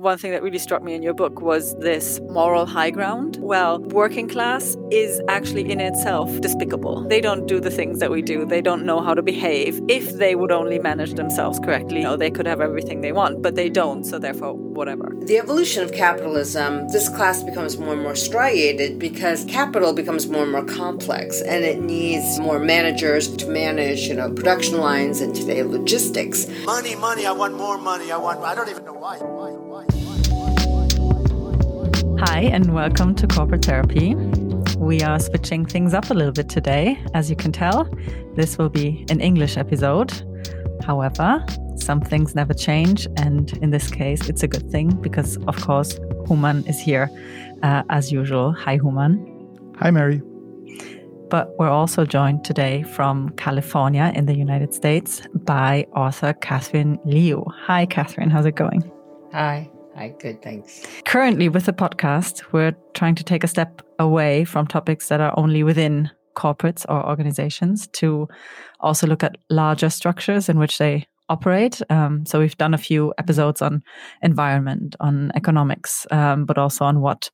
one thing that really struck me in your book was this moral high ground. Well, working class is actually in itself despicable. They don't do the things that we do. They don't know how to behave. If they would only manage themselves correctly, you know, they could have everything they want, but they don't, so therefore whatever. The evolution of capitalism, this class becomes more and more striated because capital becomes more and more complex and it needs more managers to manage, you know, production lines and today logistics. Money, money, I want more money. I want I don't even know why. Hi and welcome to Corporate Therapy. We are switching things up a little bit today. As you can tell, this will be an English episode. However, some things never change. And in this case, it's a good thing because, of course, Human is here uh, as usual. Hi, Human. Hi, Mary. But we're also joined today from California in the United States by author Catherine Liu. Hi, Catherine. How's it going? Hi. Hi, good, thanks. Currently, with the podcast, we're trying to take a step away from topics that are only within corporates or organizations to also look at larger structures in which they operate. Um, so we've done a few episodes on environment, on economics, um, but also on what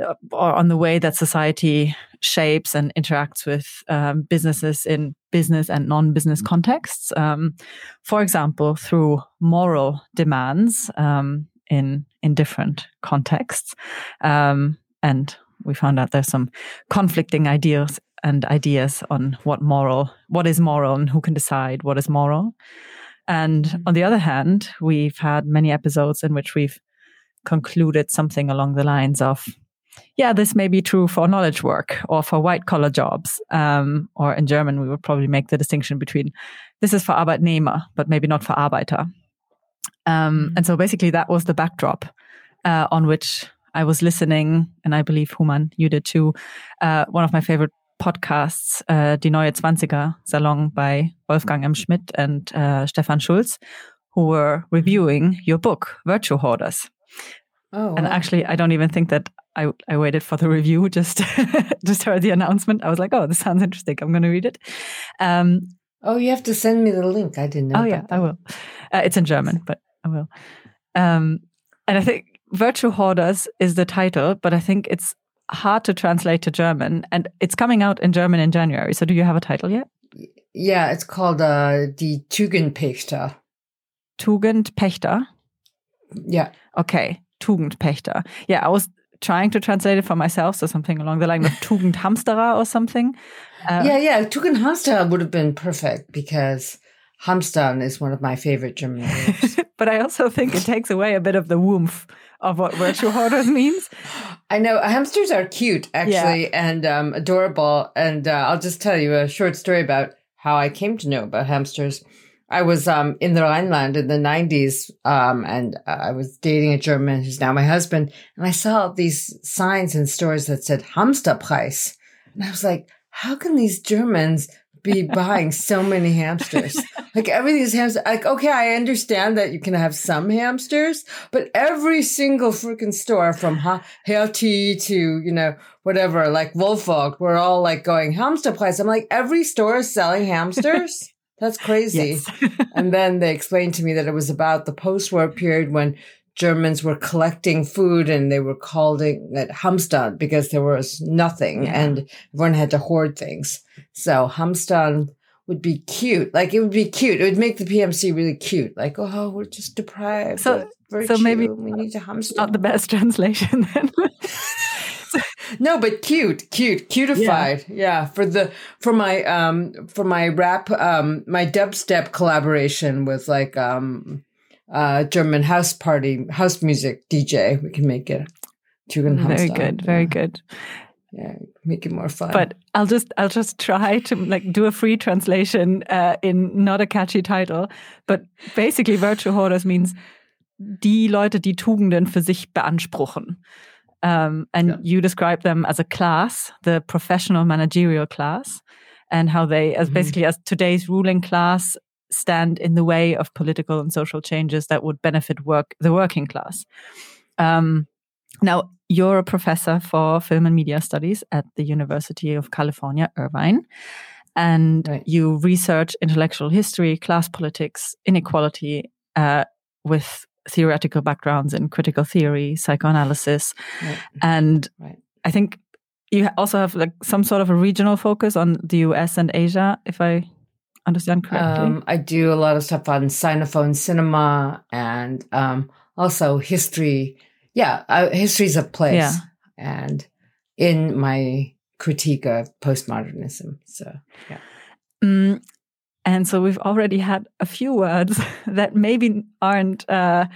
uh, or on the way that society shapes and interacts with um, businesses in business and non-business contexts. Um, for example, through moral demands um, in in different contexts, um, and we found out there's some conflicting ideas and ideas on what moral, what is moral, and who can decide what is moral. And mm-hmm. on the other hand, we've had many episodes in which we've concluded something along the lines of, yeah, this may be true for knowledge work or for white collar jobs. Um, or in German, we would probably make the distinction between this is for Arbeitnehmer, but maybe not for Arbeiter. Um, mm-hmm. and so basically, that was the backdrop uh, on which I was listening, and I believe Human, you did too. Uh, one of my favorite podcasts, uh, Die Neue Zwanziger Salon by Wolfgang M. Schmidt and uh, Stefan Schulz, who were reviewing your book, Virtue Hoarders. Oh, and wow. actually, I don't even think that I, I waited for the review. Just just heard the announcement. I was like, oh, this sounds interesting. I'm going to read it. Um, oh, you have to send me the link. I didn't know. Oh yeah, that. I will. Uh, it's in German, but I will. Um, and I think Virtue Hoarders is the title, but I think it's hard to translate to German, and it's coming out in German in January. So, do you have a title yet? Yeah, it's called uh, Die Tugendpächter. Tugendpächter? Yeah. Okay, Tugendpächter. Yeah, I was trying to translate it for myself, so something along the line of Tugendhamsterer or something. Uh, yeah, yeah, Tugendhamsterer would have been perfect because Hamstern is one of my favorite German words. but I also think it takes away a bit of the woof of what virtue hoarders means. I know hamsters are cute, actually, yeah. and um, adorable. And uh, I'll just tell you a short story about how I came to know about hamsters. I was um, in the Rhineland in the 90s, um, and I was dating a German who's now my husband. And I saw these signs in stores that said Hamsterpreis. And I was like, how can these Germans be buying so many hamsters. like everything's hamster. Like, okay, I understand that you can have some hamsters, but every single freaking store from ha- Hertie to, you know, whatever, like Wolfog, we're all like going hamster place. I'm like, every store is selling hamsters. That's crazy. Yes. and then they explained to me that it was about the post-war period when Germans were collecting food and they were calling it Hamstern because there was nothing yeah. and everyone had to hoard things. So Hamstern would be cute. Like it would be cute. It would make the PMC really cute. Like, oh, we're just deprived. So, so maybe we need to Hamstern. Not the best translation then. no, but cute, cute, cutified. Yeah. yeah. For the for my um for my rap um my dubstep collaboration with like um uh, German house party, house music DJ. We can make it. Very good. Very good. Yeah, make it more fun. But I'll just I'll just try to like do a free translation uh, in not a catchy title. But basically, Virtue Hoarders means die Leute, die Tugenden für sich beanspruchen. Um, and yeah. you describe them as a class, the professional managerial class, and how they, as mm -hmm. basically as today's ruling class, stand in the way of political and social changes that would benefit work the working class. Um, now, you're a professor for film and media studies at the University of California, Irvine, and right. you research intellectual history, class politics, inequality, uh, with theoretical backgrounds in critical theory, psychoanalysis, right. and right. I think you also have like some sort of a regional focus on the US and Asia, if I understand correctly. Um, I do a lot of stuff on Sinophone cinema and um, also history. Yeah, uh, history's a place. Yeah. And in my critique of postmodernism. So, yeah. Mm, and so we've already had a few words that maybe aren't uh,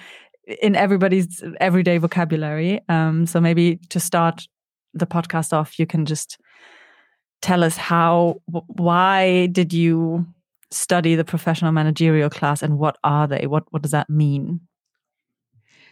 in everybody's everyday vocabulary. Um, so maybe to start the podcast off, you can just tell us how, why did you study the professional managerial class and what are they? What, what does that mean?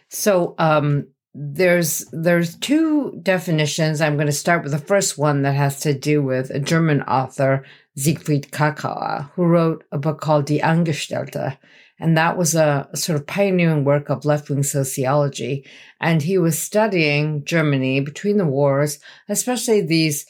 So, um, there's there's two definitions. I'm going to start with the first one that has to do with a German author, Siegfried Kracauer, who wrote a book called Die Angestellte. And that was a, a sort of pioneering work of left wing sociology. And he was studying Germany between the wars, especially these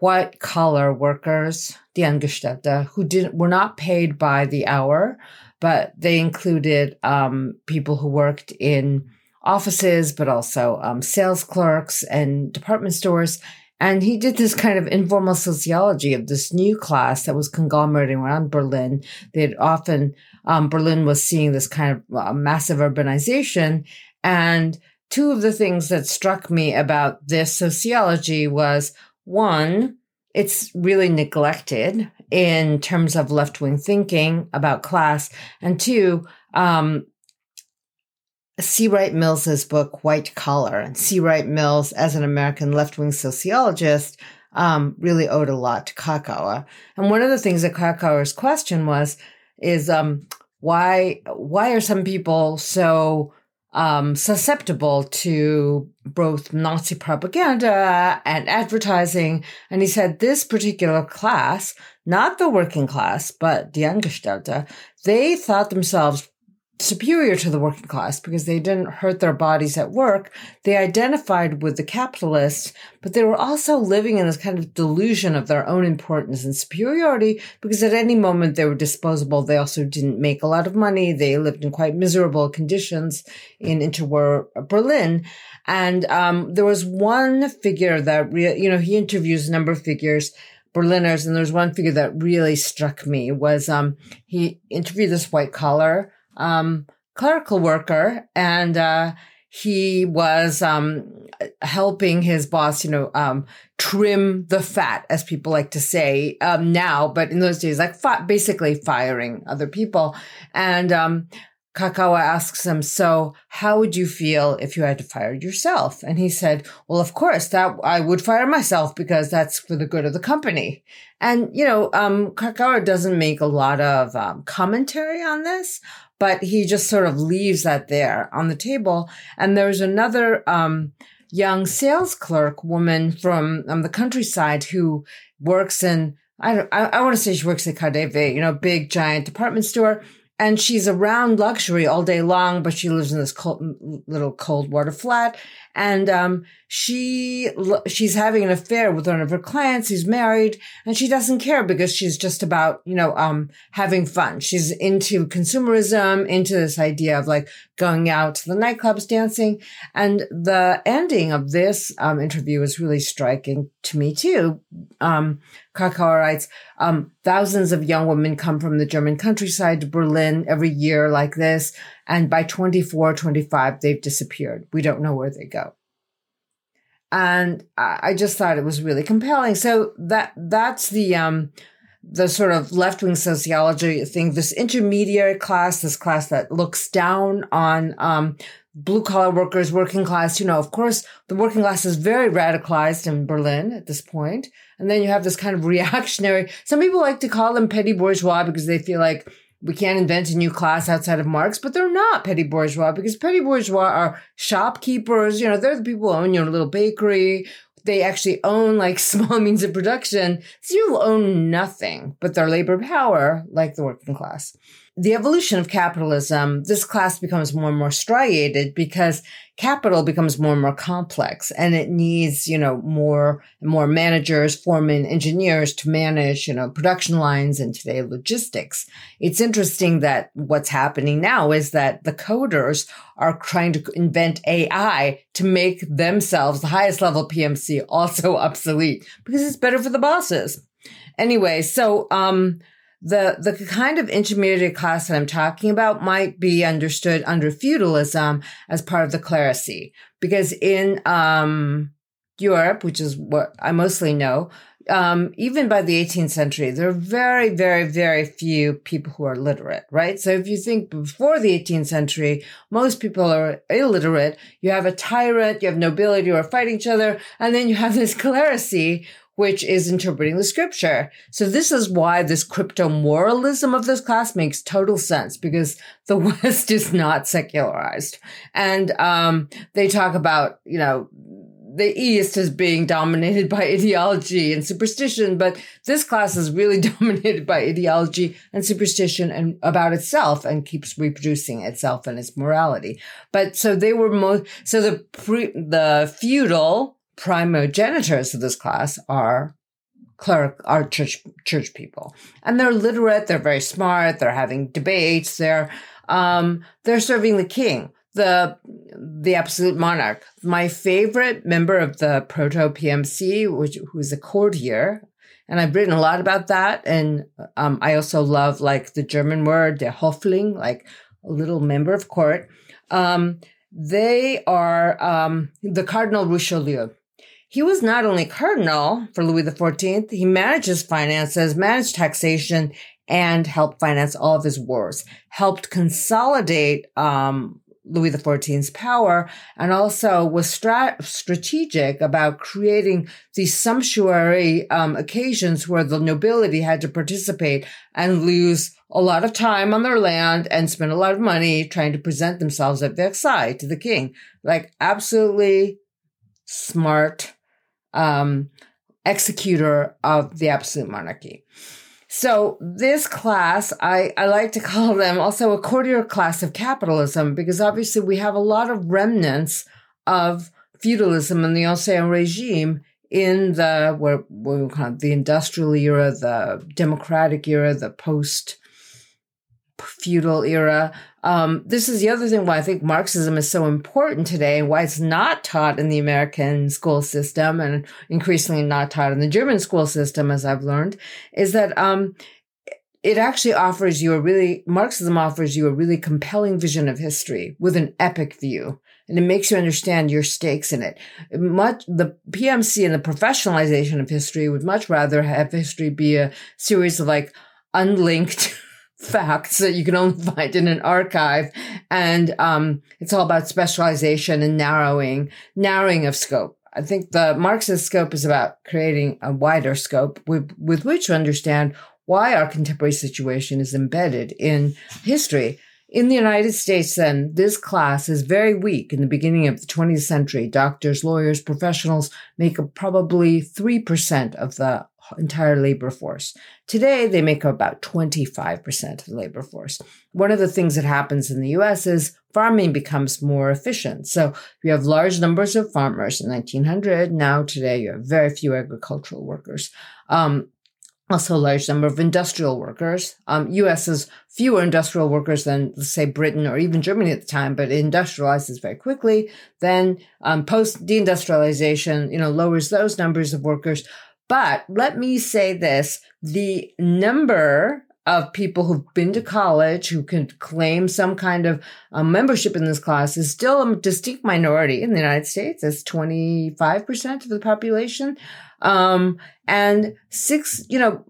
white collar workers, die Angestellte, who didn't, were not paid by the hour, but they included um, people who worked in offices, but also um, sales clerks and department stores. And he did this kind of informal sociology of this new class that was conglomerating around Berlin. They'd often, um, Berlin was seeing this kind of uh, massive urbanization. And two of the things that struck me about this sociology was one, it's really neglected in terms of left wing thinking about class. And two, um, C. Wright Mills's book, White Collar, and C. Wright Mills, as an American left wing sociologist, um, really owed a lot to Kracauer. And one of the things that Kracauer's question was, is um, why why are some people so um, susceptible to both Nazi propaganda and advertising? And he said this particular class, not the working class, but the Angestellte, they thought themselves superior to the working class because they didn't hurt their bodies at work. They identified with the capitalists, but they were also living in this kind of delusion of their own importance and superiority because at any moment they were disposable. They also didn't make a lot of money. They lived in quite miserable conditions in interwar Berlin. And um, there was one figure that, you know, he interviews a number of figures Berliners, and there's one figure that really struck me was um, he interviewed this white collar um, clerical worker and, uh, he was um, helping his boss, you know, um, trim the fat, as people like to say um, now, but in those days, like fi- basically firing other people. And Kracauer asks him, "So, how would you feel if you had to fire yourself?" And he said, "Well, of course, that I would fire myself because that's for the good of the company." And you know, um, Kracauer doesn't make a lot of um, commentary on this, but he just sort of leaves that there on the table. And there's another um, young sales clerk woman from um, the countryside who works in I don't I, I want to say she works at KaDeWe, you know, big giant department store and she's around luxury all day long, but she lives in this cold, little cold water flat. And, um, she, she's having an affair with one of her clients who's married and she doesn't care because she's just about, you know, um, having fun. She's into consumerism, into this idea of like going out to the nightclubs, dancing. And the ending of this, um, interview is really striking to me too. Um, Kracauer writes, um, thousands of young women come from the German countryside to Berlin every year like this. And by 24, 25, they've disappeared. We don't know where they go. And I just thought it was really compelling. So that, that's the, um, the sort of left wing sociology thing, this intermediary class, this class that looks down on, um, blue collar workers, working class, you know, of course, the working class is very radicalized in Berlin at this point. And then you have this kind of reactionary, some people like to call them petty bourgeois because they feel like we can't invent a new class outside of Marx, but they're not petty bourgeois because petty bourgeois are shopkeepers. You know, they're the people who own your little bakery. They actually own like small means of production. So you own nothing but their labor power, like the working class. the evolution of capitalism, this class becomes more and more striated because capital becomes more and more complex and it needs, you know, more and more managers, foremen, engineers to manage, you know, production lines and today logistics. It's interesting that what's happening now is that the coders are trying to invent AI to make themselves, the highest level PMC, also obsolete because it's better for the bosses. Anyway, so, um, the the kind of intermediate class that I'm talking about might be understood under feudalism as part of the clerisy, because in um, Europe, which is what I mostly know, um, even by the 18th century, there are very, very, very few people who are literate, right? So if you think before the 18th century, most people are illiterate. You have a tyrant, you have nobility who are fighting each other, and then you have this clerisy which is interpreting the scripture. So this is why this crypto moralism of this class makes total sense because the West is not secularized. And, um, they talk about, you know, the East as being dominated by ideology and superstition, but this class is really dominated by ideology and superstition and about itself and keeps reproducing itself and its morality. But so they were most, so the pre, the feudal primogenitors of this class are cleric are church church people. And they're literate they're very smart they're having debates they're um they're serving the king the the absolute monarch. My favorite member of the proto pmc which who's a courtier and i've written a lot about that and um, i also love like the german word der hofling like a little member of court. Um, they are um, the cardinal richelieu he was not only cardinal for Louis XIV, he managed his finances, managed taxation, and helped finance all of his wars, helped consolidate um, Louis XIV's power, and also was strat- strategic about creating these sumptuary um, occasions where the nobility had to participate and lose a lot of time on their land and spend a lot of money trying to present themselves at Versailles to the king. Like absolutely smart um, executor of the absolute monarchy. So this class, I, I like to call them also a courtier class of capitalism because obviously we have a lot of remnants of feudalism and the ancien regime in the what, what we call the industrial era, the democratic era, the post feudal era. Um, this is the other thing why I think Marxism is so important today and why it's not taught in the American school system and increasingly not taught in the German school system, as I've learned, is that, um, it actually offers you a really, Marxism offers you a really compelling vision of history with an epic view. And it makes you understand your stakes in it. Much, the PMC and the professionalization of history would much rather have history be a series of like unlinked facts that you can only find in an archive. And um, it's all about specialization and narrowing, narrowing of scope. I think the Marxist scope is about creating a wider scope with, with which to understand why our contemporary situation is embedded in history. In the United States, then, this class is very weak in the beginning of the 20th century. Doctors, lawyers, professionals make up probably 3% of the entire labor force. Today, they make up about 25% of the labor force. One of the things that happens in the US is farming becomes more efficient. So you have large numbers of farmers in 1900. Now, today, you have very few agricultural workers. Um, also a large number of industrial workers. Um, U.S. has fewer industrial workers than, let's say, Britain or even Germany at the time, but it industrializes very quickly. Then um, post deindustrialization, you know, lowers those numbers of workers. But let me say this, the number of people who've been to college who can claim some kind of uh, membership in this class is still a distinct minority in the United States. It's 25% of the population. Um, and six, you know,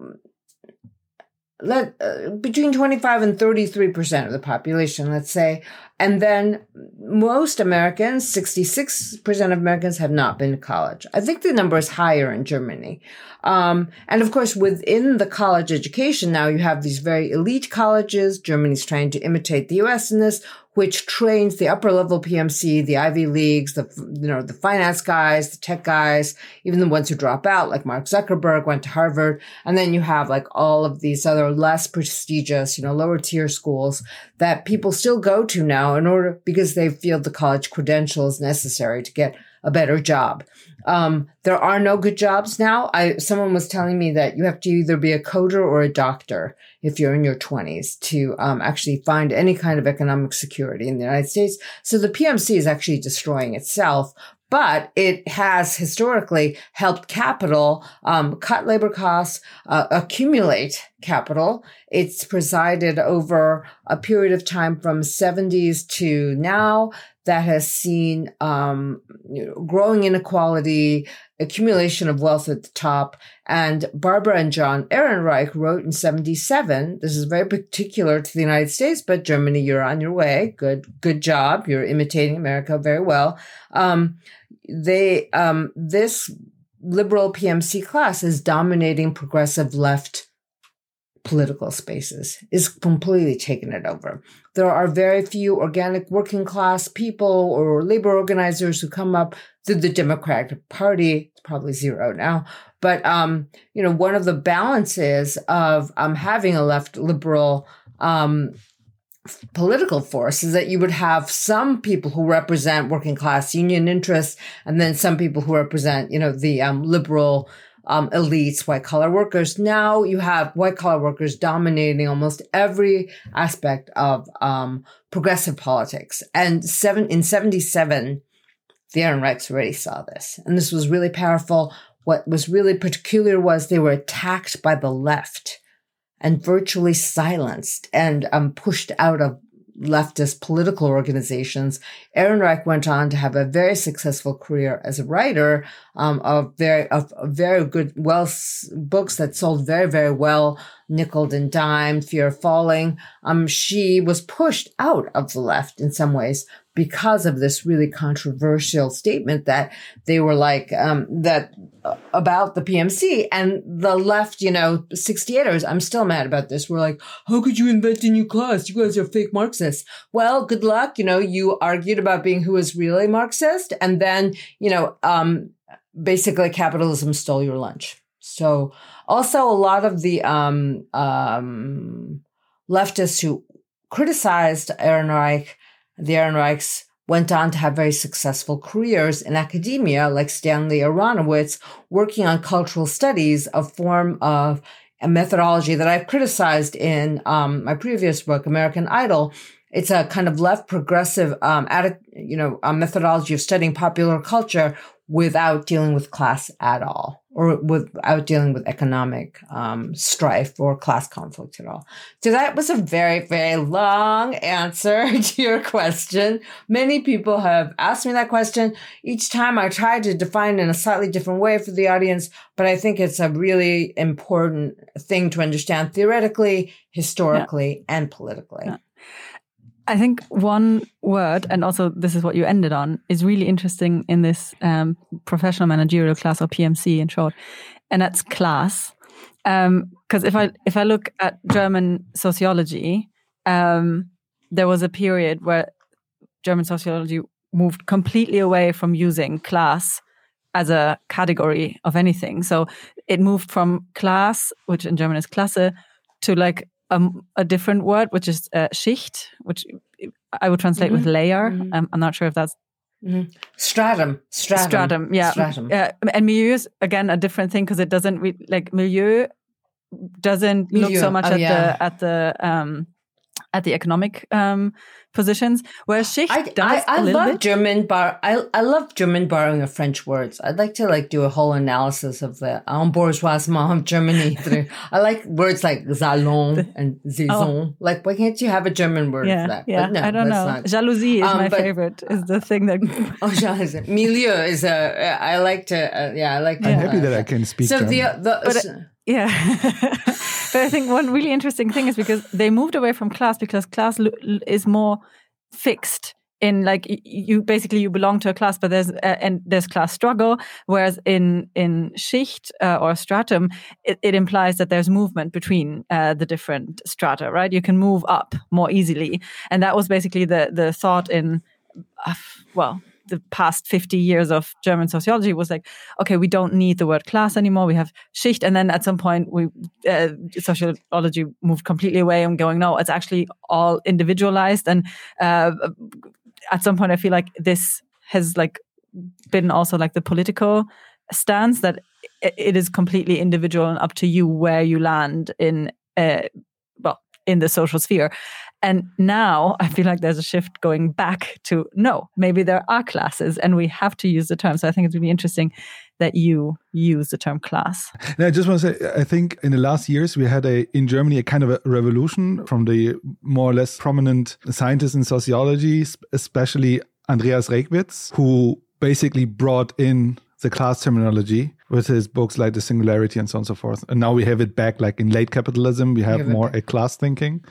let uh, between 25 and 33% of the population, let's say. And then most Americans, 66% of Americans have not been to college. I think the number is higher in Germany. Um, and of course, within the college education now, you have these very elite colleges. Germany's trying to imitate the US in this, which trains the upper level PMC, the Ivy Leagues, the, you know, the finance guys, the tech guys, even the ones who drop out, like Mark Zuckerberg went to Harvard. And then you have like all of these other less prestigious, you know, lower tier schools that people still go to now in order because they feel the college credentials necessary to get a better job. Um, there are no good jobs now. I, someone was telling me that you have to either be a coder or a doctor if you're in your twenties to, um, actually find any kind of economic security in the United States. So the PMC is actually destroying itself, but it has historically helped capital um, cut labor costs, uh, accumulate capital. It's presided over a period of time from 70s to now that has seen um, you know, growing inequality, accumulation of wealth at the top. And Barbara and John Ehrenreich wrote in 77, this is very particular to the United States, but Germany, you're on your way. Good, good job. You're imitating America very well. Um, they, um, this liberal PMC class is dominating progressive left political spaces is completely taken it over. There are very few organic working class people or labor organizers who come up through the Democratic Party. It's probably zero now. But, um, you know, one of the balances of um, having a left liberal um, political force is that you would have some people who represent working class union interests and then some people who represent, you know, the um, liberal um, elites, white collar workers. Now you have white collar workers dominating almost every aspect of um, progressive politics. And seven in seventy seven, the Ehrenreichs already saw this, and this was really powerful. What was really peculiar was they were attacked by the left and virtually silenced and um, pushed out of leftist political organizations. Ehrenreich went on to have a very successful career as a writer um, of very of, very good well books that sold very very well. Nickel and Dime, Fear of Falling. Um, she was pushed out of the left in some ways because of this really controversial statement that they were like um, that uh, about the PMC and the left, you know, 68ers. I'm still mad about this. We're like, how could you invent a new class? You guys are fake Marxists. Well, good luck. You know, you argued about being who is really Marxist, and then you know, um, basically capitalism stole your lunch. So also a lot of the um, um, leftists who criticized Ehrenreich the Ehrenreichs went on to have very successful careers in academia, like Stanley Aronowitz, working on cultural studies, a form of a methodology that I've criticized in um, my previous book, American Idyll. It's a kind of left progressive, um, you know, a methodology of studying popular culture without dealing with class at all or without dealing with economic um, strife or class conflict at all. So that was a very, very long answer to your question. Many people have asked me that question. Each time I try to define in a slightly different way for the audience, but I think it's a really important thing to understand theoretically, historically, yeah. and politically. Yeah. I think one word, and also this is what you ended on, is really interesting in this um, professional managerial class or PMC in short, and that's class. Because um, if I if I look at German sociology, um, there was a period where German sociology moved completely away from using class as a category of anything. So it moved from class, which in German is Klasse, to like a, a different word, which is uh, Schicht, which I would translate mm-hmm. with layer. Mm-hmm. Um, I'm not sure if that's mm-hmm. stratum. Stratum. Stratum. Yeah. Stratum. Yeah. And milieu is again a different thing because it doesn't re- like milieu doesn't milieu. look so much oh, at yeah. the at the um at the economic um, positions, whereas Schicht I, does I, I love bit. German bar. I I love German borrowing of French words. I'd like to like do a whole analysis of the embourgeoisement of Germany. I like words like salon and saison. Oh. Like, why can't you have a German word yeah, for that? Yeah, no, I don't know. Not. Jalousie is um, my but, favorite. Is the thing that oh, jalousie. Milieu is a. I like to. Uh, yeah, I like. To, I'm happy uh, that I can speak. So German. the the. But, uh, yeah. but I think one really interesting thing is because they moved away from class because class is more fixed in like you basically you belong to a class but there's uh, and there's class struggle whereas in in schicht uh, or stratum it, it, implies that there's movement between uh, the different strata right you can move up more easily and that was basically the the thought in uh, well the past 50 years of German sociology was like, okay, we don't need the word class anymore. We have Schicht. And then at some point, we uh, sociology moved completely away and going, no, it's actually all individualized. And uh, at some point I feel like this has like been also like the political stance that it is completely individual and up to you where you land in uh, well in the social sphere and now i feel like there's a shift going back to no maybe there are classes and we have to use the term so i think it's really interesting that you use the term class. I just want to say, I think in the last years we had a in Germany a kind of a revolution from the more or less prominent scientists in sociology, especially Andreas Reckwitz, who basically brought in the class terminology with his books like The Singularity and so on and so forth. And now we have it back, like in late capitalism, we have, more a class thinking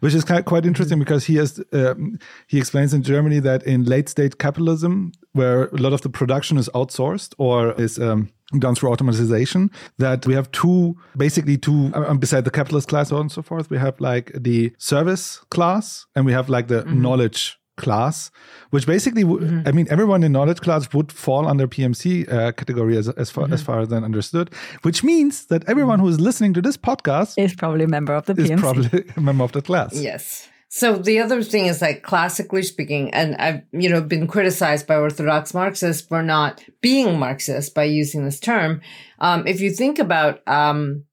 which is quite interesting because he has um, he explains in Germany that in late state capitalism, where a lot of the production is outsourced or is um, done through automatization, that we have two basically two uh, um, beside the capitalist class and so forth. We have like the service class and we have like the mm-hmm. knowledge class, which basically, mm-hmm. I mean, everyone in knowledge class would fall under PMC uh, category as, as far mm-hmm. as far as I understood, which means that everyone who is listening to this podcast is probably a member of the PMC. Is probably a member of the class. Yes. So the other thing is like classically speaking, and I've, you know, been criticized by Orthodox Marxists for not being Marxist by using this term. Um, if you think about, um,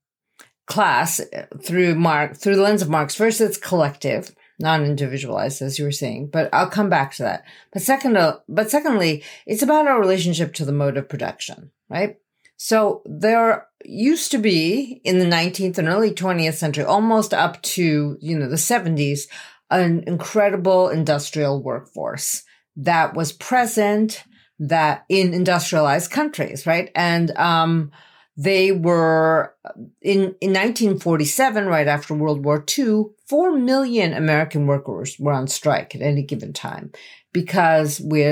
class through Mark, through the lens of Marx, first it's collective non-individualized, as you were saying, but I'll come back to that. But second, uh, but secondly, it's about our relationship to the mode of production, right? So there used to be in the 19th and early 20th century, almost up to, you know, the 70s, an incredible industrial workforce that was present that in industrialized countries, right? And, um, they were in, in 1947, right after World War II, 4 million American workers were on strike at any given time because we,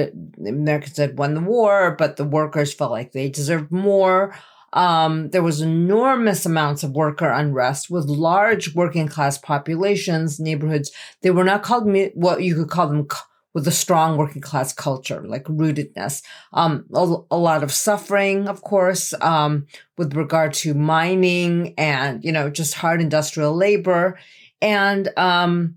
Americans had won the war, but the workers felt like they deserved more. Um, there was enormous amounts of worker unrest with large working class populations, neighborhoods. They were not called what you could call them with a strong working class culture, like rootedness. Um, a, a, lot of suffering, of course, um, with regard to mining and, you know, just hard industrial labor. And, um,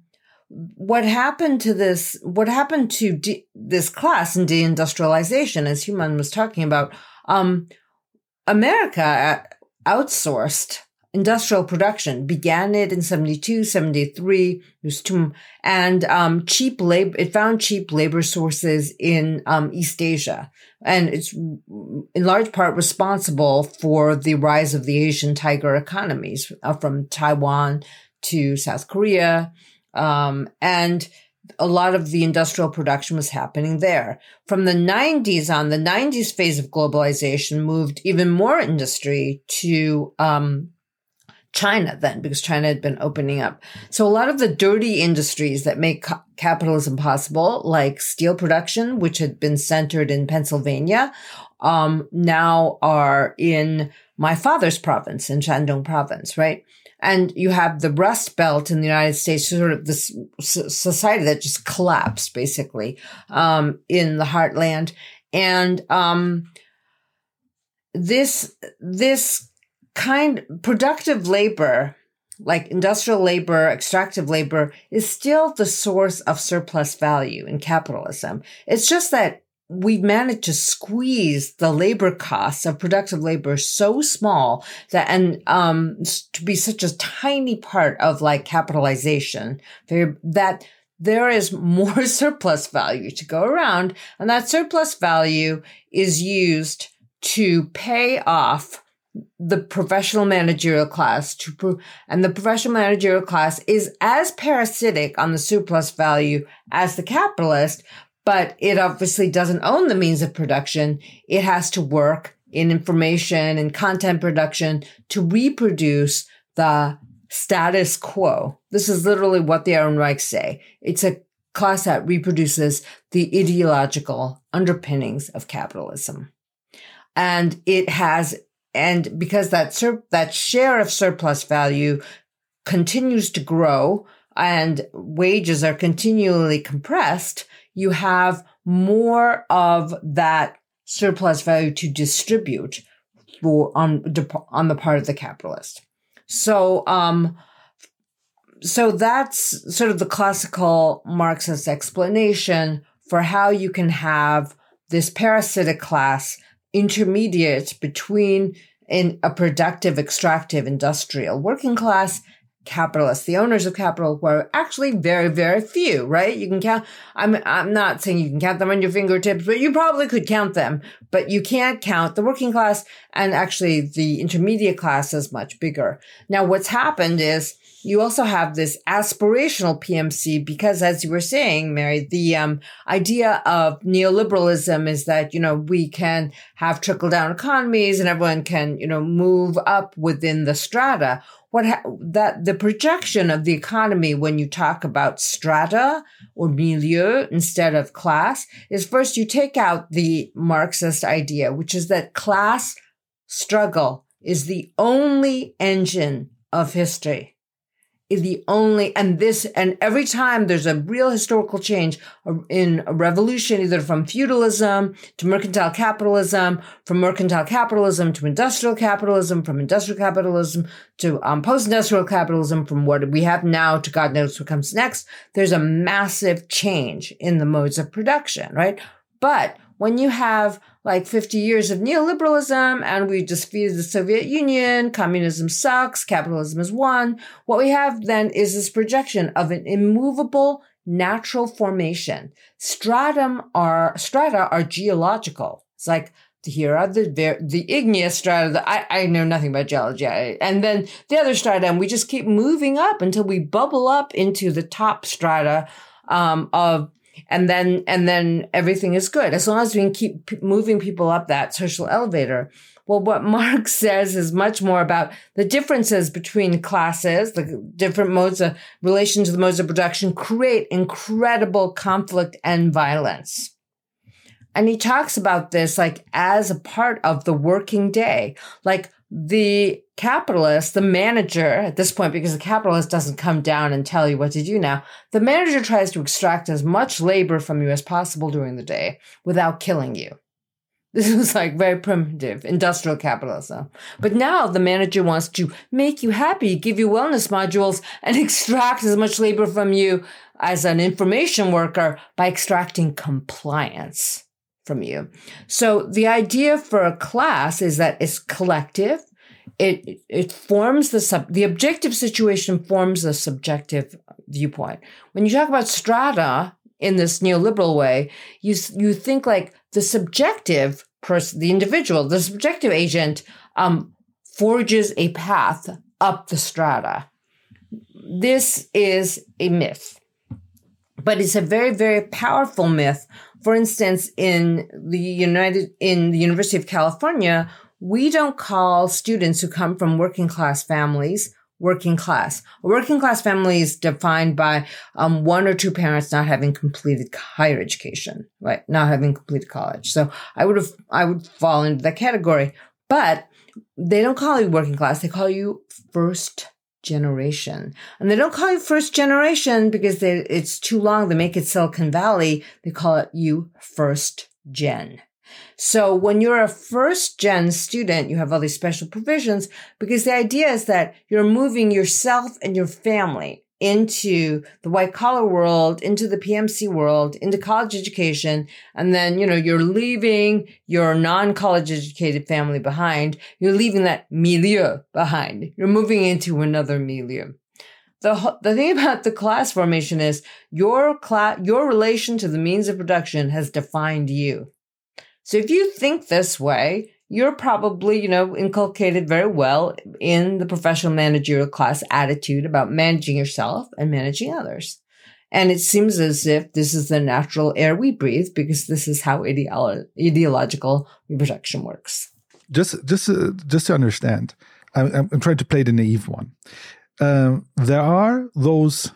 what happened to this, what happened to de- this class in deindustrialization, as Human was talking about, um, America outsourced industrial production began it in 72 73 there's two and um, cheap labor it found cheap labor sources in um, east asia and it's in large part responsible for the rise of the asian tiger economies uh, from taiwan to south korea um, and a lot of the industrial production was happening there. From the 90s on, the 90s phase of globalization moved even more industry to um, China then because China had been opening up. So a lot of the dirty industries that make ca- capitalism possible, like steel production, which had been centered in Pennsylvania, um, now are in my father's province, in Shandong province, right? And you have the Rust Belt in the United States, sort of this society that just collapsed basically, um, in the heartland. And, um, this, this kind productive labor like industrial labor, extractive labor is still the source of surplus value in capitalism. It's just that we've managed to squeeze the labor costs of productive labor so small that, and, um, to be such a tiny part of like capitalization that there is more surplus value to go around. And that surplus value is used to pay off the professional managerial class to prove, and the professional managerial class is as parasitic on the surplus value as the capitalist, but it obviously doesn't own the means of production. It has to work in information and content production to reproduce the status quo. This is literally what the Ehrenreichs say. It's a class that reproduces the ideological underpinnings of capitalism. And it has, and because that sur- that share of surplus value continues to grow and wages are continually compressed, you have more of that surplus value to distribute for on on the part of the capitalist. So, um, so that's sort of the classical Marxist explanation for how you can have this parasitic class intermediate between in a productive, extractive, industrial working class capitalists, the owners of capital were actually very, very few, right? You can count, I'm, I'm not saying you can count them on your fingertips, but you probably could count them, but you can't count the working class and actually the intermediate class is much bigger. Now, what's happened is you also have this aspirational PMC because as you were saying, Mary, the um, idea of neoliberalism is that, you know, we can have trickle down economies and everyone can, you know, move up within the strata. What ha- that the projection of the economy when you talk about strata or milieu instead of class is first you take out the Marxist idea, which is that class struggle is the only engine of history the only, and this, and every time there's a real historical change in a revolution, either from feudalism to mercantile capitalism, from mercantile capitalism to industrial capitalism, from industrial capitalism to um, post-industrial capitalism, from what we have now to God knows what comes next, there's a massive change in the modes of production, right? But when you have like 50 years of neoliberalism and we defeated the Soviet Union, communism sucks, capitalism is won, what we have then is this projection of an immovable natural formation. Stratum are, strata are geological. It's like here are the the igneous strata. The, I I know nothing about geology, and then the other strata, and we just keep moving up until we bubble up into the top strata um, of and then and then everything is good. As long as we can keep moving people up that social elevator. Well what marx says is much more about the differences between classes the different modes of relation to the modes of production create incredible conflict and violence. And he talks about this like as a part of the working day. Like the capitalist, the manager at this point, because the capitalist doesn't come down and tell you what to do now, the manager tries to extract as much labor from you as possible during the day without killing you. This was like very primitive industrial capitalism. But now the manager wants to make you happy, give you wellness modules, and extract as much labor from you as an information worker by extracting compliance from you. So the idea for a class is that it's collective. It it forms the sub the objective situation forms the subjective viewpoint. When you talk about strata in this neoliberal way, you you think like the subjective person, the individual, the subjective agent, um, forges a path up the strata. This is a myth, but it's a very very powerful myth for instance, in the United, in the University of California, we don't call students who come from working class families working class. A working class family is defined by um, one or two parents not having completed higher education, right? Not having completed college. So I would have, I would fall into that category. But they don't call you working class. They call you first generation. And they don't call you first generation because they, it's too long. They make it Silicon Valley. They call it you first gen. So when you're a first gen student, you have all these special provisions because the idea is that you're moving yourself and your family into the white collar world, into the PMC world, into college education. And then, you know, you're leaving your non college educated family behind. You're leaving that milieu behind. You're moving into another milieu. The, the thing about the class formation is your class, your relation to the means of production has defined you. So if you think this way, you're probably, you know, inculcated very well in the professional managerial class attitude about managing yourself and managing others. And it seems as if this is the natural air we breathe because this is how ideolo- ideological reproduction works. Just, just, uh, just to understand, I'm, I'm, trying to play the naive one. Um, there are those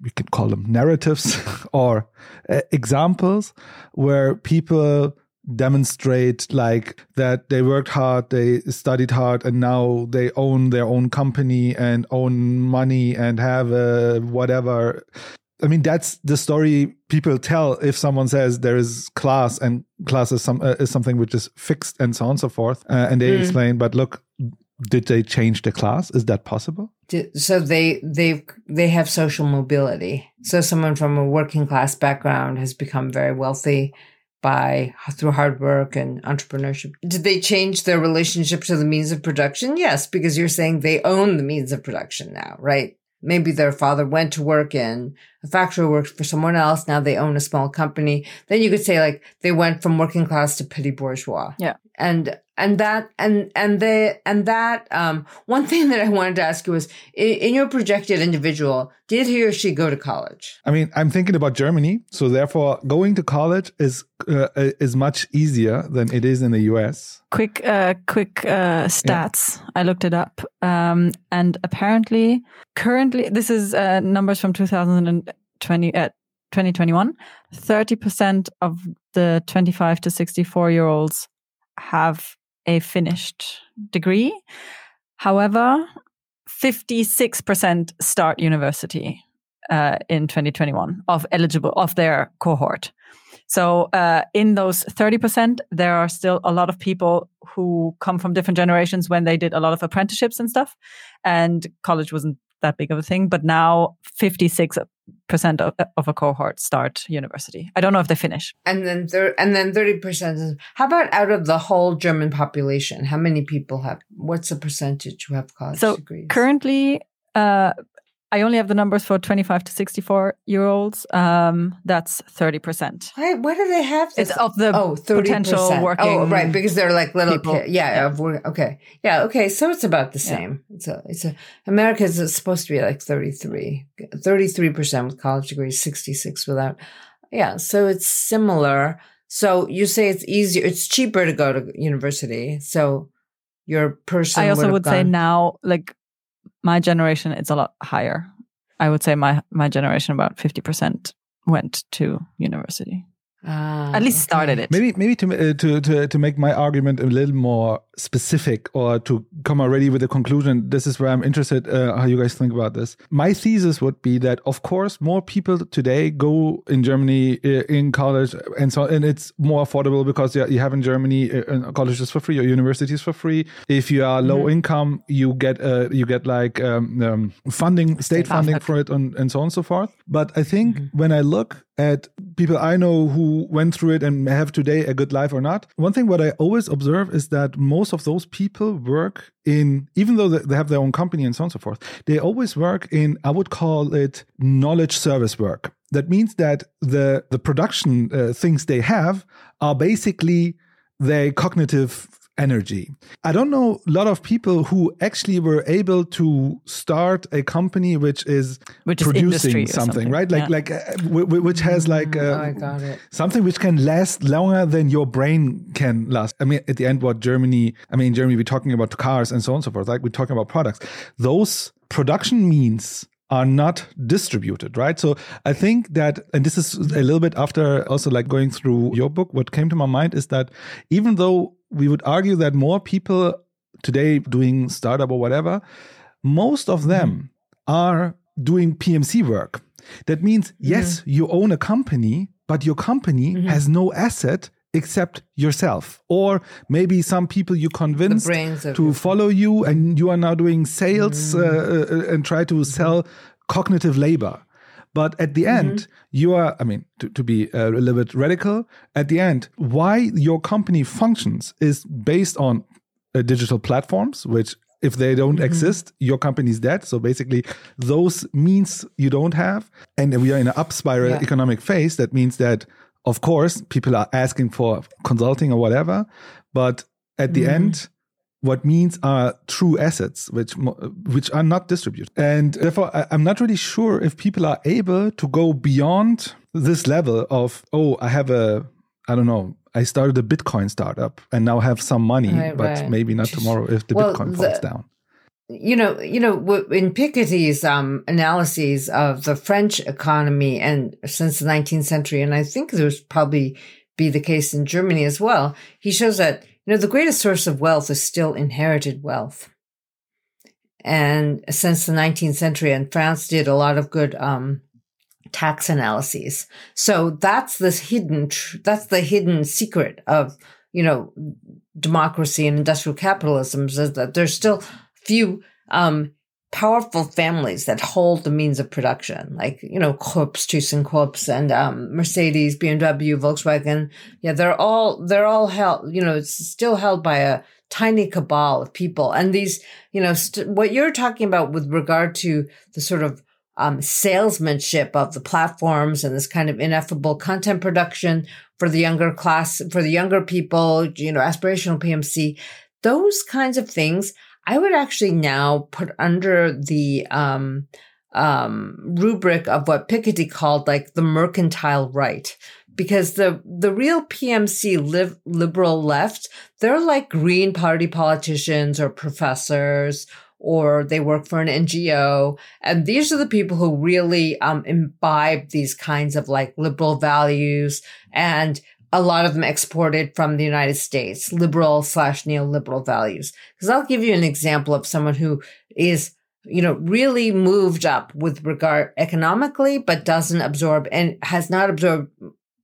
we could call them narratives or uh, examples where people demonstrate like that they worked hard, they studied hard, and now they own their own company and own money and have a whatever. I mean, that's the story people tell if someone says there is class and class is, some, uh, is something which is fixed and so on and so forth. Uh, and they mm. explain, but look, did they change the class? Is that possible? So they they they have social mobility. So someone from a working class background has become very wealthy by through hard work and entrepreneurship. Did they change their relationship to the means of production? Yes, because you're saying they own the means of production now, right? Maybe their father went to work in a factory, worked for someone else. Now they own a small company. Then you could say like they went from working class to petty bourgeois. Yeah. And and that and and the and that um one thing that I wanted to ask you was in, in, your projected individual did he or she go to college? I mean I'm thinking about Germany. So therefore going to college is uh, is much easier than it is in the US quick uh quick uh stats. Yeah. I looked it up. Um and apparently currently this is uh, numbers from 2020 uh, 2021 30% of the 25 to 64 year olds have a finished degree. However, 56% start university uh, in 2021 of eligible of their cohort. So uh, in those 30%, there are still a lot of people who come from different generations when they did a lot of apprenticeships and stuff, and college wasn't that big of a thing. But now 56 percent of, of a cohort start university. I don't know if they finish. And then thir- and then 30%. How about out of the whole German population? How many people have, what's the percentage who have college so degrees? Currently, uh, I only have the numbers for 25 to 64 year olds. Um, that's 30%. Why, why do they have this? It's of the oh, 30%. potential working. Oh, right. Because they're like little kids. Yeah, yeah. Okay. Yeah. Okay. So it's about the same. Yeah. It's a, it's a, America is supposed to be like 33, 33% with college degrees, 66 without. Yeah. So it's similar. So you say it's easier, it's cheaper to go to university. So your person. I also would, would say now, like my generation it's a lot higher i would say my my generation about 50% went to university Ah, At least okay. started it. Maybe, maybe to, uh, to to to make my argument a little more specific, or to come already with a conclusion. This is where I'm interested. Uh, how you guys think about this? My thesis would be that, of course, more people today go in Germany uh, in college, and so and it's more affordable because you, have in Germany uh, colleges for free or universities for free. If you are low mm-hmm. income, you get uh, you get like um, um, funding, state funding for it, and, and so on and so forth. But I think mm-hmm. when I look at people I know who went through it and have today a good life or not. One thing what I always observe is that most of those people work in, even though they have their own company and so on and so forth, they always work in, I would call it knowledge service work. That means that the, the production uh, things they have are basically their cognitive energy. I don't know a lot of people who actually were able to start a company which is which producing is something, something, right? Like yeah. like uh, which has like uh, oh, something which can last longer than your brain can last. I mean, at the end, what Germany? I mean, Germany, we're talking about cars and so on and so forth. Like we're talking about products. Those production means are not distributed, right? So I think that, and this is a little bit after also like going through your book, what came to my mind is that even though we would argue that more people today doing startup or whatever, most of them mm. are doing PMC work. That means, yes, you own a company, but your company mm-hmm. has no asset except yourself or maybe some people you convinced to follow you and you are now doing sales mm. uh, uh, and try to mm-hmm. sell cognitive labor but at the mm-hmm. end you are i mean to, to be uh, a little bit radical at the end why your company functions is based on uh, digital platforms which if they don't mm-hmm. exist, your company's dead. So basically, those means you don't have. And we are in an up spiral yeah. economic phase. That means that of course, people are asking for consulting or whatever, but at the mm. end, what means are true assets, which which are not distributed, and therefore I'm not really sure if people are able to go beyond this level of oh, I have a I don't know. I started a Bitcoin startup and now have some money, right, but right. maybe not tomorrow if the well, Bitcoin falls the, down. you know, you know, in Piketty's um, analyses of the French economy and since the 19th century, and I think there's probably be the case in Germany as well, he shows that you know the greatest source of wealth is still inherited wealth. And since the 19th century, and France did a lot of good um, tax analyses. So that's this hidden, that's the hidden secret of, you know, democracy and industrial capitalism is that there's still few um, powerful families that hold the means of production, like, you know, corps, Krups, ThyssenKrupp and um, Mercedes, BMW, Volkswagen. Yeah, they're all, they're all held, you know, it's still held by a tiny cabal of people. And these, you know, st- what you're talking about with regard to the sort of um, salesmanship of the platforms and this kind of ineffable content production for the younger class, for the younger people, you know, aspirational PMC, those kinds of things I would actually now put under the um, um, rubric of what Piketty called like the mercantile right. Because the, the real PMC liberal left, they're like Green Party politicians or professors or they work for an NGO. And these are the people who really um, imbibe these kinds of like liberal values and a lot of them exported from the United States, liberal slash neoliberal values. Because I'll give you an example of someone who is, you know, really moved up with regard economically, but doesn't absorb and has not absorbed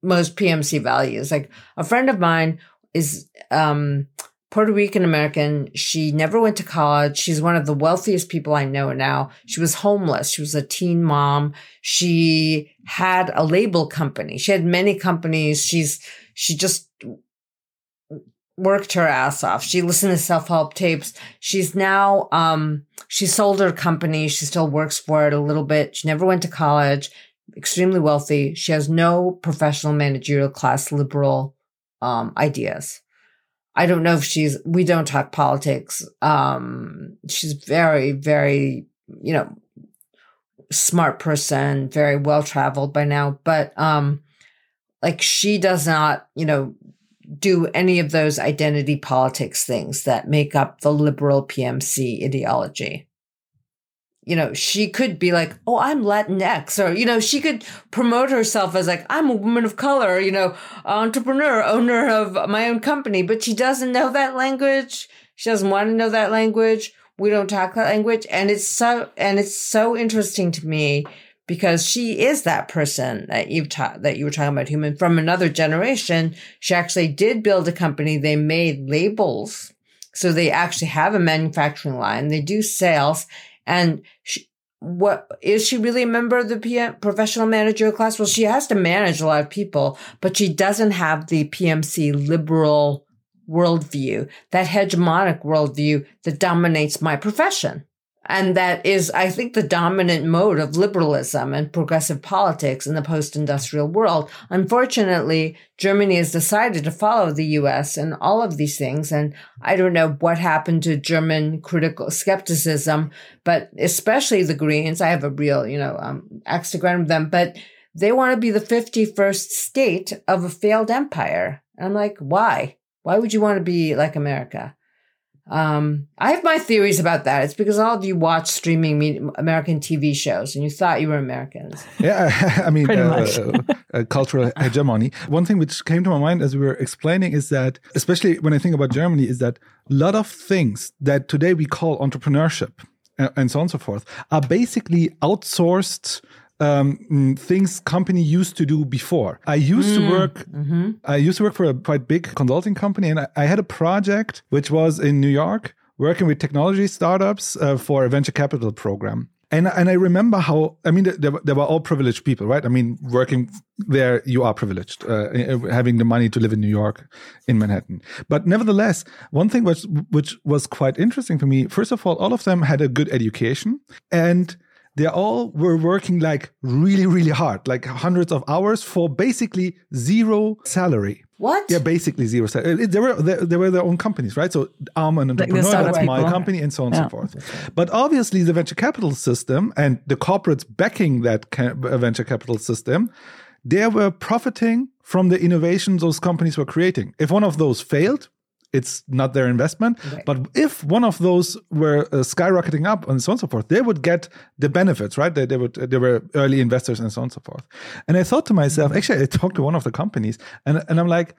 most PMC values. Like a friend of mine is, um, Puerto Rican American. She never went to college. She's one of the wealthiest people I know now. She was homeless. She was a teen mom. She had a label company. She had many companies. She's, she just worked her ass off. She listened to self-help tapes. She's now, um, she sold her company. She still works for it a little bit. She never went to college, extremely wealthy. She has no professional managerial class liberal, um, ideas. I don't know if she's, we don't talk politics. Um, she's very, very, you know, smart person, very well traveled by now, but, um, like she does not, you know, do any of those identity politics things that make up the liberal PMC ideology you know, she could be like, oh, I'm Latinx, or, you know, she could promote herself as like, I'm a woman of color, you know, entrepreneur, owner of my own company, but she doesn't know that language. She doesn't want to know that language. We don't talk that language. And it's so, and it's so interesting to me because she is that person that you've taught, that you were talking about human from another generation. She actually did build a company. They made labels. So they actually have a manufacturing line. They do sales and she, what is she really a member of the PM, professional manager class? Well, she has to manage a lot of people, but she doesn't have the PMC liberal worldview, that hegemonic worldview that dominates my profession. And that is, I think, the dominant mode of liberalism and progressive politics in the post industrial world. Unfortunately, Germany has decided to follow the US and all of these things. And I don't know what happened to German critical skepticism, but especially the Greens. I have a real, you know, um, axe to grind with them, but they want to be the 51st state of a failed empire. And I'm like, why? Why would you want to be like America? Um, I have my theories about that. It's because all of you watch streaming American TV shows and you thought you were Americans. Yeah, I mean, uh, uh, cultural hegemony. One thing which came to my mind as we were explaining is that, especially when I think about Germany, is that a lot of things that today we call entrepreneurship and, and so on and so forth are basically outsourced um, mm, things company used to do before. I used mm, to work. Mm-hmm. I used to work for a quite big consulting company, and I, I, had a project which was in New York, working with technology startups uh, for a venture capital program. And and I remember how I mean they, they were all privileged people, right? I mean, working there, you are privileged, uh, having the money to live in New York, in Manhattan. But nevertheless, one thing which which was quite interesting for me. First of all, all of them had a good education, and they all were working like really, really hard, like hundreds of hours for basically zero salary. What? Yeah, basically zero salary. They were they, they were their own companies, right? So I'm an entrepreneur, like that's my company, and so on and so forth. But obviously, the venture capital system and the corporates backing that uh, venture capital system, they were profiting from the innovations those companies were creating. If one of those failed, it's not their investment. Right. But if one of those were uh, skyrocketing up and so on and so forth, they would get the benefits, right? They, they would uh, they were early investors and so on and so forth. And I thought to myself, mm-hmm. actually, I talked to one of the companies, and and I'm like.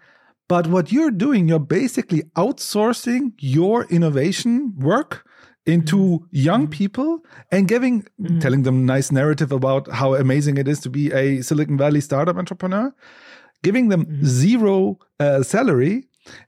But what you're doing, you're basically outsourcing your innovation work into mm-hmm. young mm-hmm. people and giving telling them nice narrative about how amazing it is to be a Silicon Valley startup entrepreneur, giving them zero uh, salary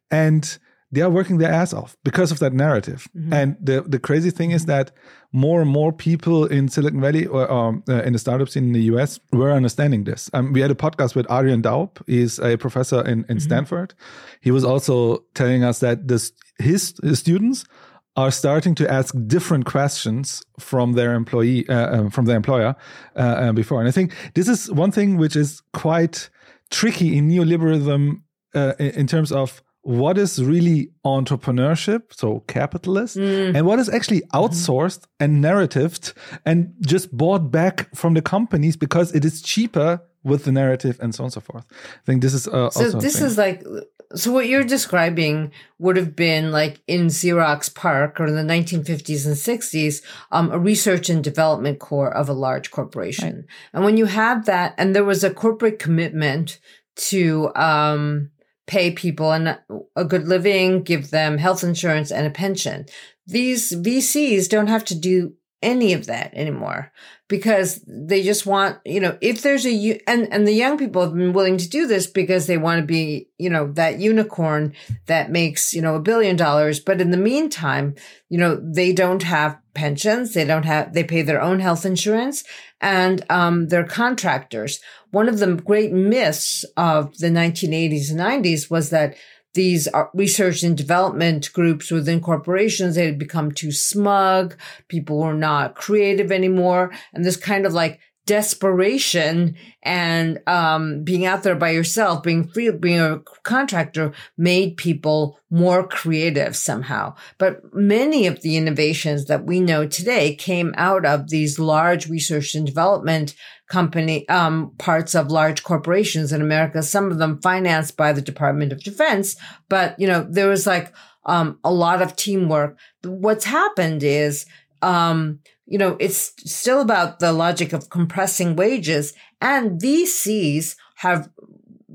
and they are working their ass off because of that narrative. And the the crazy thing is that more and more people in Silicon Valley or um, uh, in the startup scene in the US were understanding this. Um, we had a podcast with Adrian Daub. He's a professor in, in Stanford. He was also telling us that this his, his students are starting to ask different questions from their employee uh, um, from their employer uh, uh, before. And I think this is one thing which is quite tricky in neoliberalism uh, in, in terms of what is really entrepreneurship, so capitalist, and what is actually outsourced and narratived and just bought back from the companies because it is cheaper with the narrative and so on and so forth. I think this is uh, So this is like so what you're describing would have been like in Xerox PARC or in the 1950s and 60s, um, a research and development core of a large corporation. And when you have that, and there was a corporate commitment to um, pay people an, a good living, give them health insurance and a pension. These VCs don't have to do any of that anymore because they just want, you know, if there's a, and, and the young people have been willing to do this because they want to be, you know, that unicorn that makes, you know, a billion dollars. But in the meantime, you know, they don't have pensions. They don't have, they pay their own health insurance and, um, they're contractors. One of the great myths of the 1980s and 90s was that these uh, research and development groups within corporations they had become too smug. People were not creative anymore. And this kind of like desperation and um, being out there by yourself being free being a contractor made people more creative somehow but many of the innovations that we know today came out of these large research and development company um, parts of large corporations in America. Some of them financed by the Department of Defense, but you know there was like um, a lot of teamwork. What's happened is. Um, you know, it's still about the logic of compressing wages. And VCs have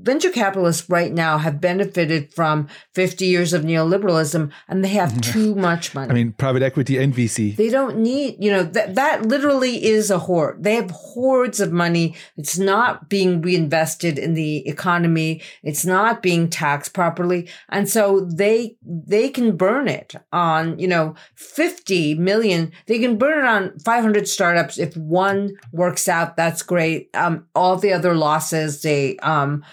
venture capitalists right now have benefited from 50 years of neoliberalism and they have too much money. I mean, private equity and VC. They don't need, you know, that, that literally is a hoard. They have hordes of money. It's not being reinvested in the economy. It's not being taxed properly. And so they, they can burn it on, you know, 50 million. They can burn it on 500 startups. If one works out, that's great. Um, all the other losses, they, um,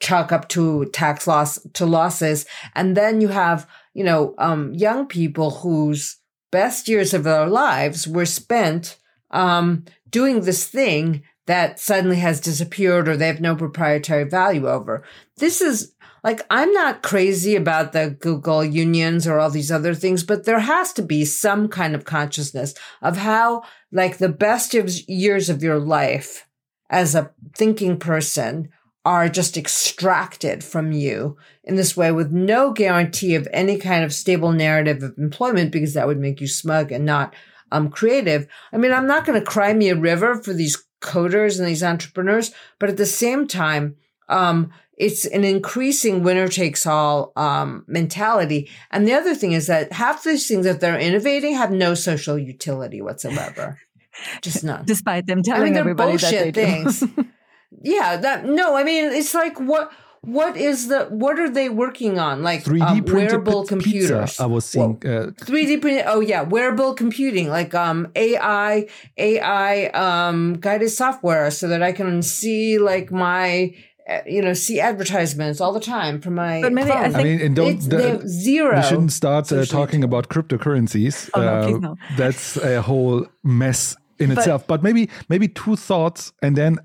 chalk up to tax loss to losses. And then you have, you know, um, young people whose best years of their lives were spent, um, doing this thing that suddenly has disappeared or they have no proprietary value over. This is like, I'm not crazy about the Google unions or all these other things, but there has to be some kind of consciousness of how like the best years of your life as a thinking person are just extracted from you in this way with no guarantee of any kind of stable narrative of employment because that would make you smug and not um, creative. I mean, I'm not going to cry me a river for these coders and these entrepreneurs, but at the same time, um, it's an increasing winner takes all um, mentality. And the other thing is that half these things that they're innovating have no social utility whatsoever. Just none. Despite them telling I mean, they're everybody that they bullshit things. yeah, that no, I mean, it's like what what is the what are they working on? Like 3D um, printed wearable pi- computers. Pizza, I was seeing. Uh, 3D print. Oh yeah, wearable computing, like um AI AI um guided software, so that I can see like my uh, you know see advertisements all the time from my. But maybe I phone. I mean, and don't It's- they have zero. we shouldn't start uh, social talking about cryptocurrencies. Oh, no, Uh, please no. That's a whole mess in itself. But maybe maybe two thoughts and then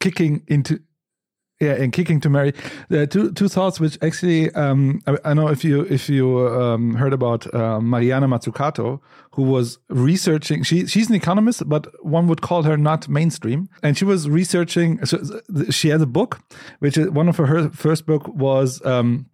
kicking into yeah and kicking to Mary. Uh, two two thoughts which actually um, I, I know if you if you um, heard about uh, Mariana Mazzucato who was researching she she's an economist but one would call her not mainstream and she was researching so she has a book which is one of her first book was um,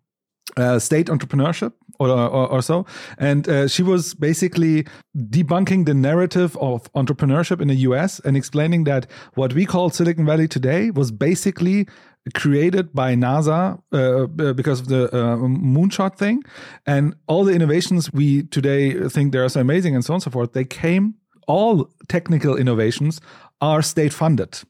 uh, state entrepreneurship or, or, or so. And uh, she was basically debunking the narrative of entrepreneurship in the US and explaining that what we call Silicon Valley today was basically created by NASA uh, uh because of the uh, moonshot thing. And all the innovations we today think they are so amazing and so on and so forth, they came, all technical innovations are state funded.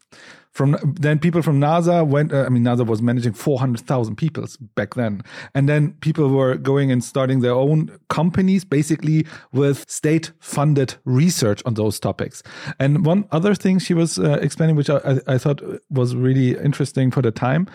From then, people from NASA went. Uh, I mean, NASA was managing four hundred thousand people back then, and then people were going and starting their own companies, basically with state-funded research on those topics. And one other thing she was uh, explaining, which I, I thought was really interesting for the time,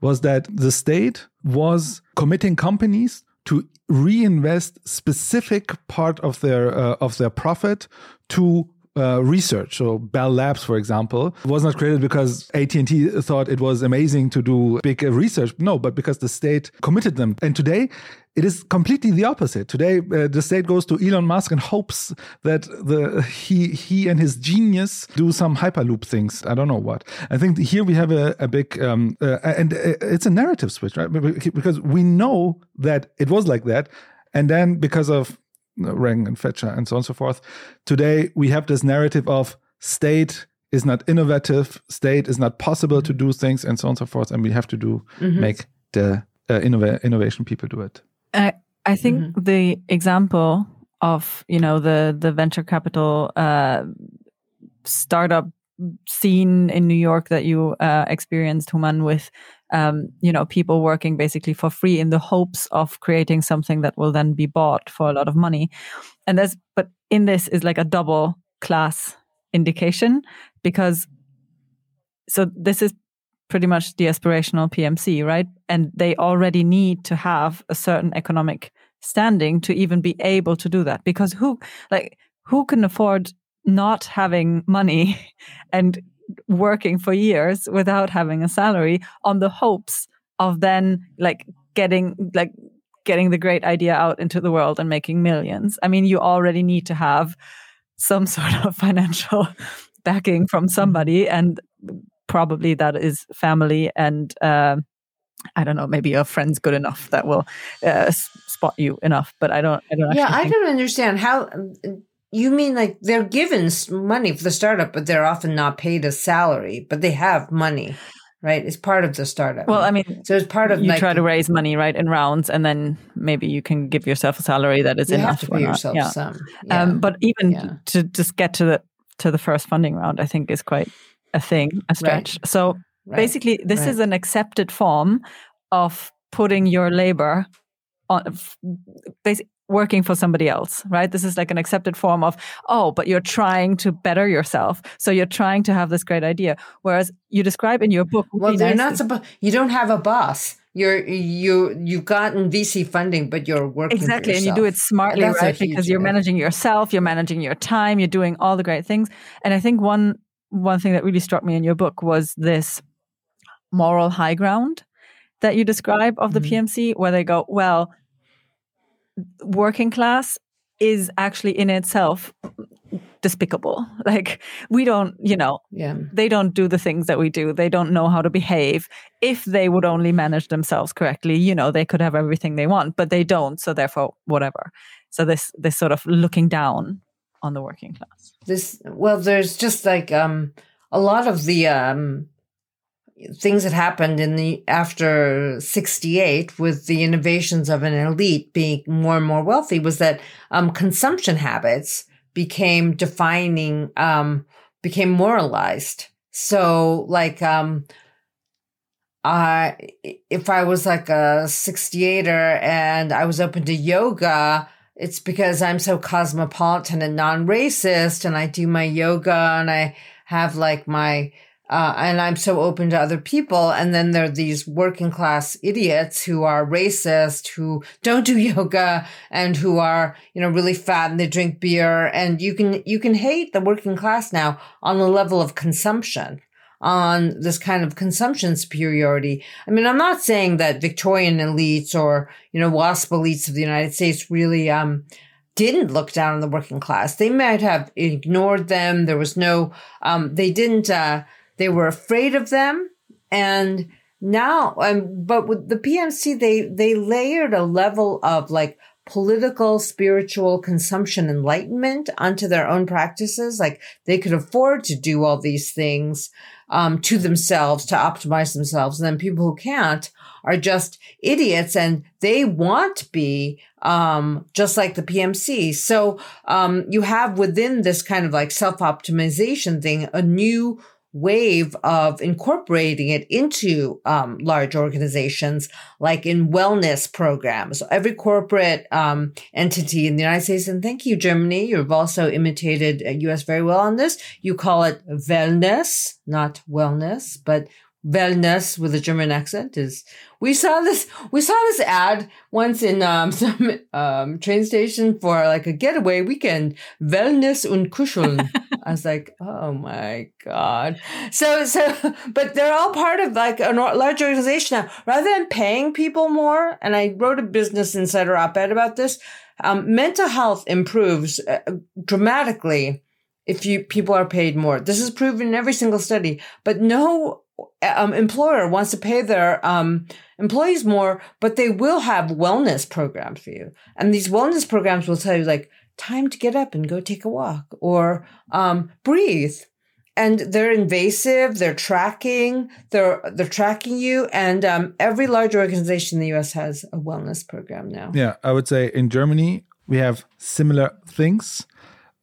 was that the state was committing companies to reinvest specific part of their uh, of their profit to uh, research. So Bell Labs, for example, was not created because AT&T thought it was amazing to do big research. No, but because the state committed them. And today, it is completely the opposite. Today, uh, the state goes to Elon Musk and hopes that the he he and his genius do some hyperloop things. I don't know what. I think here we have a, a big um, uh, and uh, it's a narrative switch, right? Because we know that it was like that, and then because of Reagan and Thatcher and so on and so forth. Today, we have this narrative of state is not innovative, state is not possible to do things, and so on and so forth. And we have to do mm-hmm. make the uh, innov- innovation people do it. I, I think mm-hmm. the example of you know the the venture capital uh, startup scene in New York that you uh, experienced, Human, with um, you know, people working basically for free in the hopes of creating something that will then be bought for a lot of money. And there's, but in this is like a double class indication because, so this is pretty much the aspirational PMC, right? And they already need to have a certain economic standing to even be able to do that because who, like, who can afford not having money and working for years without having a salary on the hopes of then like getting like getting the great idea out into the world and making millions. I mean, you already need to have some sort of financial backing from somebody, and probably that is family and. Uh, I don't know. Maybe your friend's good enough that will uh, spot you enough, but I don't. I don't. Yeah, I don't understand how you mean like they're given money for the startup, but they're often not paid a salary, but they have money, right? It's part of the startup. Well, I mean, so it's part of you like, try to raise money right in rounds, and then maybe you can give yourself a salary that is you enough. To pay yourself yeah. some, um, yeah. Um, but even yeah. to just get to the to the first funding round, I think is quite a thing, a stretch. Right. So right. basically, this right. is an accepted form of putting your labor on basically working for somebody else, right? This is like an accepted form of, oh, but you're trying to better yourself. So you're trying to have this great idea. Whereas you describe in your book. Well, they're not supposed, you don't have a boss. You're, you, you've gotten VC funding, but you're working Exactly. And you do it smartly, right? Because you're managing yourself, you're managing your time, you're doing all the great things. And I think one, one thing that really struck me in your book was this moral high ground that you describe of the mm-hmm. PMC, where they go, well, working class is actually in itself despicable. Like we don't, you know, yeah. they don't do the things that we do. They don't know how to behave. If they would only manage themselves correctly, you know, they could have everything they want, but they don't. So therefore, whatever. So this this sort of looking down on the working class. This well, there's just like um a lot of the um things that happened in the after 68 with the innovations of an elite being more and more wealthy was that um, consumption habits became defining um, became moralized. So like um I if I was like a 68er and I was open to yoga it's because I'm so cosmopolitan and non-racist and I do my yoga and I have like my uh, and I'm so open to other people. And then there are these working class idiots who are racist, who don't do yoga and who are, you know, really fat and they drink beer. And you can, you can hate the working class now on the level of consumption, on this kind of consumption superiority. I mean, I'm not saying that Victorian elites or, you know, WASP elites of the United States really, um, didn't look down on the working class. They might have ignored them. There was no, um, they didn't, uh, they were afraid of them and now, um, but with the PMC, they, they layered a level of like political, spiritual consumption enlightenment onto their own practices. Like they could afford to do all these things, um, to themselves to optimize themselves. And then people who can't are just idiots and they want to be, um, just like the PMC. So, um, you have within this kind of like self optimization thing, a new wave of incorporating it into um, large organizations, like in wellness programs. Every corporate um, entity in the United States, and thank you, Germany, you've also imitated US uh, very well on this. You call it wellness, not wellness, but wellness with a German accent is we saw this we saw this ad once in um, some um, train station for like a getaway weekend wellness und kuscheln. I was like oh my god. So so but they're all part of like a large organization now. Rather than paying people more and I wrote a business insider op-ed about this um, mental health improves uh, dramatically if you people are paid more. This is proven in every single study but no um, employer wants to pay their um, employees more, but they will have wellness programs for you. And these wellness programs will tell you like time to get up and go take a walk or um, breathe. And they're invasive. They're tracking. They're they're tracking you. And um, every large organization in the U.S. has a wellness program now. Yeah, I would say in Germany we have similar things,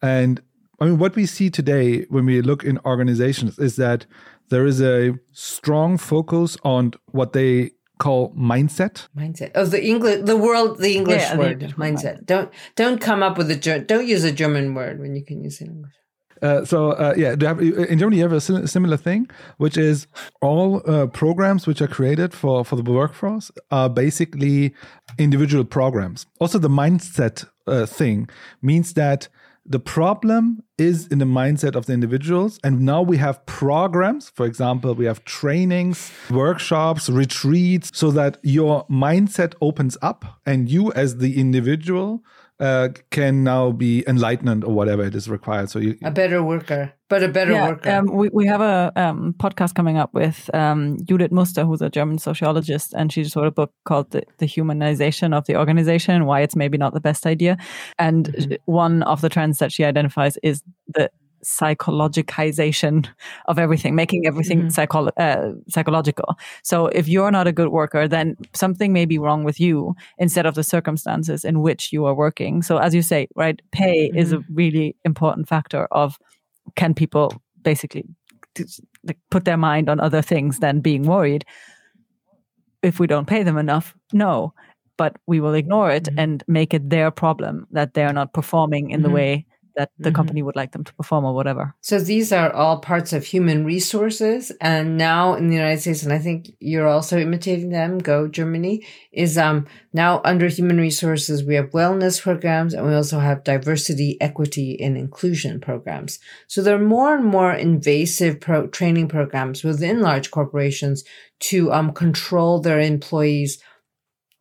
and I mean what we see today when we look in organizations is that there is a strong focus on what they call mindset. Mindset. Oh, the English, the world, the English yeah, word, the mindset. Don't don't come up with a don't use a German word when you can use it in English. Uh, so uh, yeah, have, in Germany you have a similar thing, which is all uh, programs which are created for for the workforce are basically individual programs. Also, the mindset uh, thing means that the problem is in the mindset of the individuals. And now we have programs. For example, we have trainings, workshops, retreats, so that your mindset opens up and you, as the individual, uh, can now be enlightened or whatever it is required. So you, a better worker, but a better yeah, worker. Um, we we have a um, podcast coming up with um, Judith Muster, who's a German sociologist, and she just wrote a book called the, the Humanization of the Organization Why It's Maybe Not the Best Idea. And mm-hmm. one of the trends that she identifies is the psychologicization of everything, making everything mm-hmm. psycho- uh, psychological. So if you're not a good worker, then something may be wrong with you instead of the circumstances in which you are working. So as you say, right, pay mm-hmm. is a mm-hmm. really important factor of can people basically put their mind on other things than being worried. If we don't pay them enough, no, but we will ignore it mm-hmm. and make it their problem that they're not performing in the mm-hmm. way that the mm-hmm. company would like them to perform or whatever. So these are all parts of human resources. And now in the United States, and I think you're also imitating them, go Germany, is um now under human resources, we have wellness programs and we also have diversity, equity, and inclusion programs. So there are more and more invasive pro- training programs within large corporations to um control their employees,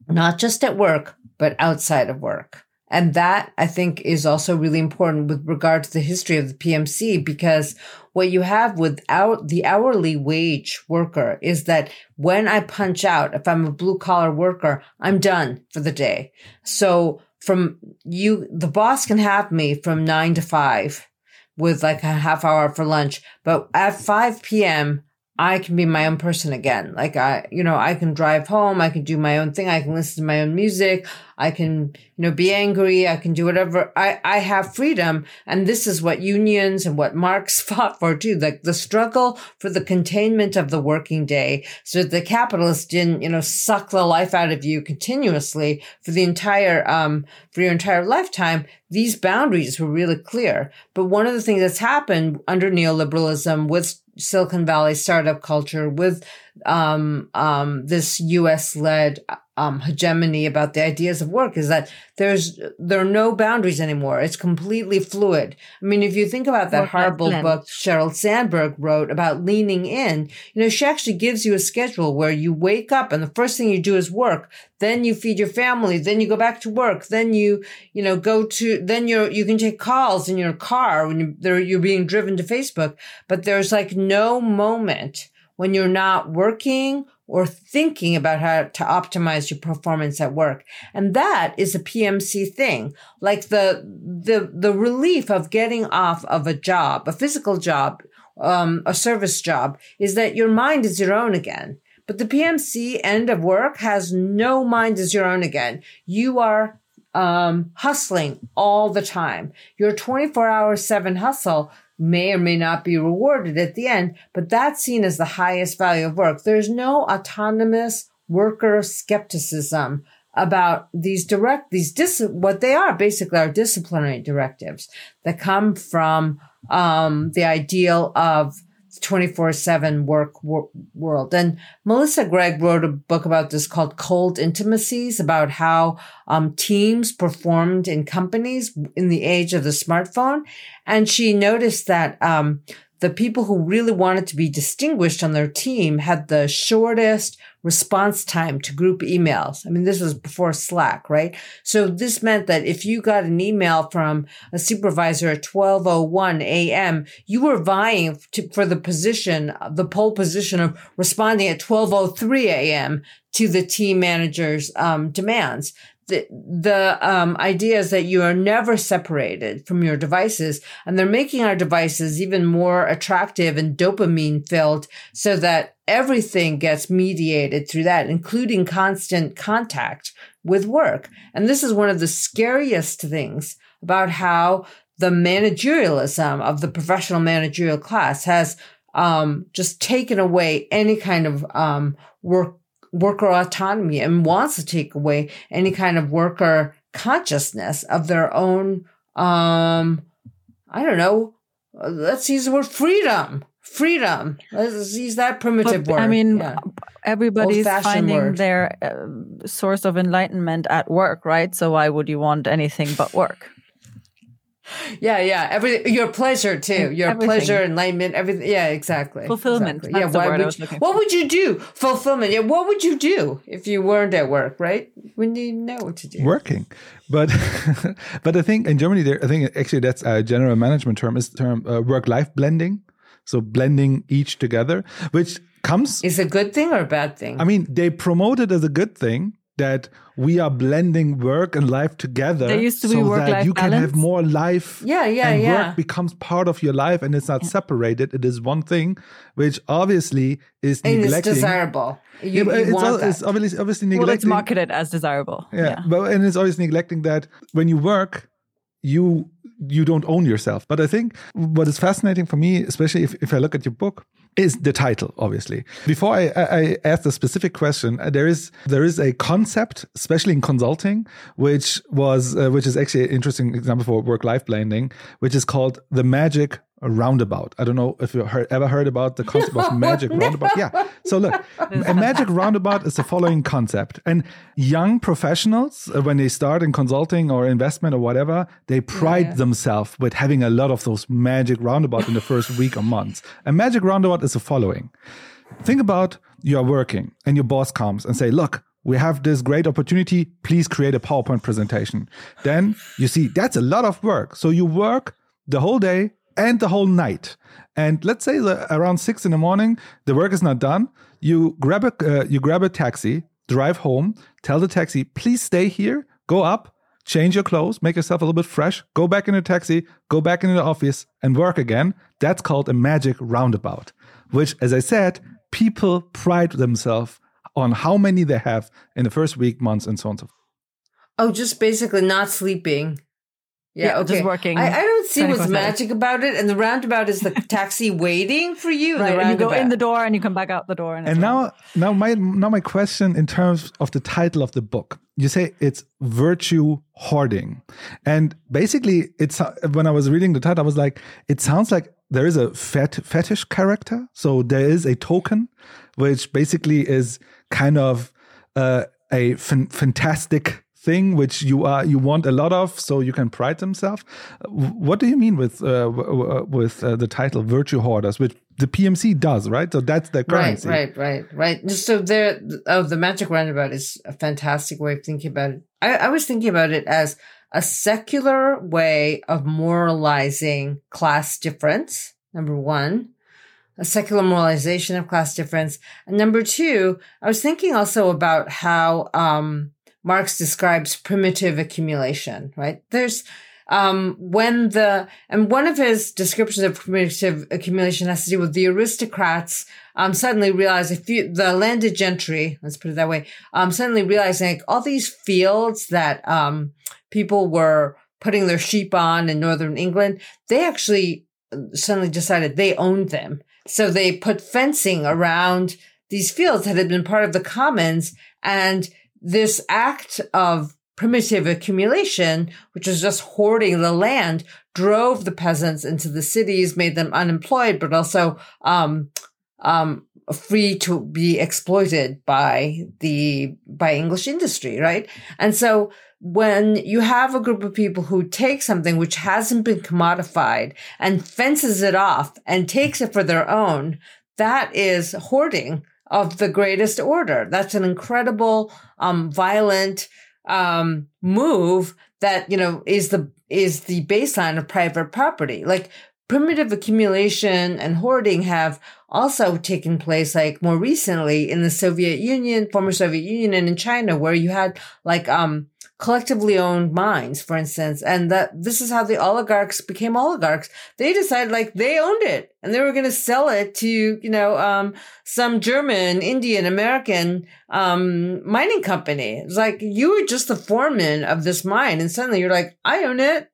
not just at work, but outside of work. And that I think is also really important with regard to the history of the PMC because what you have without the hourly wage worker is that when I punch out, if I'm a blue collar worker, I'm done for the day. So from you, the boss can have me from nine to five with like a half hour for lunch. But at 5 p.m., I can be my own person again. Like I, you know, I can drive home. I can do my own thing. I can listen to my own music. I can, you know, be angry. I can do whatever. I, I have freedom. And this is what unions and what Marx fought for too. Like the struggle for the containment of the working day so that the capitalists didn't, you know, suck the life out of you continuously for the entire, um, for your entire lifetime. These boundaries were really clear. But one of the things that's happened under neoliberalism with Silicon Valley startup culture with um, um, this U.S. led um, hegemony about the ideas of work is that there's there are no boundaries anymore. It's completely fluid. I mean, if you think about that horrible book Sheryl Sandberg wrote about leaning in, you know, she actually gives you a schedule where you wake up and the first thing you do is work. Then you feed your family. Then you go back to work. Then you, you know, go to, then you're, you can take calls in your car when you, you're being driven to Facebook. But there's like no moment when you're not working or thinking about how to optimize your performance at work. And that is a PMC thing. Like the, the, the relief of getting off of a job, a physical job, um, a service job is that your mind is your own again. But the PMC end of work has no mind is your own again. You are um, hustling all the time. Your 24 hour seven hustle may or may not be rewarded at the end, but that's seen as the highest value of work. There's no autonomous worker skepticism about these direct, these dis, what they are basically are disciplinary directives that come from, um, the ideal of 24 7 work wor- world. And Melissa Gregg wrote a book about this called Cold Intimacies about how um, teams performed in companies in the age of the smartphone. And she noticed that um, the people who really wanted to be distinguished on their team had the shortest response time to group emails. I mean, this was before Slack, right? So this meant that if you got an email from a supervisor at 1201 a.m., you were vying to, for the position, the pole position of responding at 1203 a.m. to the team manager's um, demands the, the um, idea is that you are never separated from your devices and they're making our devices even more attractive and dopamine filled so that everything gets mediated through that, including constant contact with work. And this is one of the scariest things about how the managerialism of the professional managerial class has um, just taken away any kind of um, work worker autonomy and wants to take away any kind of worker consciousness of their own, um, I don't know, let's use the word freedom. Freedom. Let's use that primitive but, word. I mean, yeah. everybody's finding word. their uh, source of enlightenment at work, right? So why would you want anything but work? Yeah, yeah. Every your pleasure too. Your everything. pleasure, enlightenment, everything. Yeah, exactly. Fulfillment. Exactly. Yeah. Why would you, what would you do? Fulfillment. Yeah. What would you do if you weren't at work? Right? When you know what to do. Working, but but I think in Germany, there, I think actually that's a general management term is term uh, work life blending. So blending each together, which comes is a good thing or a bad thing. I mean, they promote it as a good thing that we are blending work and life together there used to be so work that you balance. can have more life yeah yeah and yeah work becomes part of your life and it's not yeah. separated it is one thing which obviously is and neglecting it's desirable you, yeah, you it's, want all, that. it's obviously obviously neglecting well it's marketed as desirable yeah, yeah but and it's always neglecting that when you work you you don't own yourself. But I think what is fascinating for me, especially if, if I look at your book, is the title, obviously. Before I, I ask the specific question, uh, there is there is a concept, especially in consulting, which was uh, which is actually an interesting example for work life blending, which is called the magic a roundabout. I don't know if you heard, ever heard about the concept of magic roundabout. Yeah. So look, a magic roundabout is the following concept. And young professionals, uh, when they start in consulting or investment or whatever, they pride yeah. themselves with having a lot of those magic roundabouts in the first week or months. A magic roundabout is the following. Think about you are working and your boss comes and say, look, we have this great opportunity. Please create a PowerPoint presentation. Then you see that's a lot of work. So you work the whole day and the whole night. And let's say around six in the morning, the work is not done. You grab a uh, you grab a taxi, drive home, tell the taxi, please stay here, go up, change your clothes, make yourself a little bit fresh, go back in the taxi, go back into the office, and work again. That's called a magic roundabout. Which, as I said, people pride themselves on how many they have in the first week, months, and so on and so forth. Oh, just basically not sleeping. Yeah, yeah okay. just working. I, I don't see what's magic about it. And the roundabout is the taxi waiting for you. Right, and you go in the door and you come back out the door. And, and now, now my now my question in terms of the title of the book. You say it's virtue hoarding, and basically, it's when I was reading the title, I was like, it sounds like there is a fet- fetish character. So there is a token, which basically is kind of uh, a f- fantastic thing which you are you want a lot of so you can pride themselves. What do you mean with uh, with uh, the title virtue hoarders which the pmc does right? So that's the currency. right right right. Right so there oh the magic roundabout is a fantastic way of thinking about it. I, I was thinking about it as a secular way of moralizing class difference number one a secular moralization of class difference. And number two, I was thinking also about how um, Marx describes primitive accumulation, right? There's um, when the and one of his descriptions of primitive accumulation has to do with the aristocrats um, suddenly realizing the landed gentry, let's put it that way, um, suddenly realizing like all these fields that um, people were putting their sheep on in northern England, they actually uh, suddenly decided they owned them. So they put fencing around these fields that had been part of the commons. And this act of primitive accumulation, which was just hoarding the land, drove the peasants into the cities, made them unemployed, but also, um, um, free to be exploited by the, by English industry, right? And so when you have a group of people who take something which hasn't been commodified and fences it off and takes it for their own, that is hoarding of the greatest order. That's an incredible, um, violent, um, move that, you know, is the, is the baseline of private property. Like primitive accumulation and hoarding have also taken place like more recently in the Soviet Union, former Soviet Union and in China where you had like, um, collectively owned mines, for instance, and that this is how the oligarchs became oligarchs. They decided like they owned it and they were going to sell it to, you know, um, some German, Indian, American, um, mining company. It's like you were just the foreman of this mine and suddenly you're like, I own it.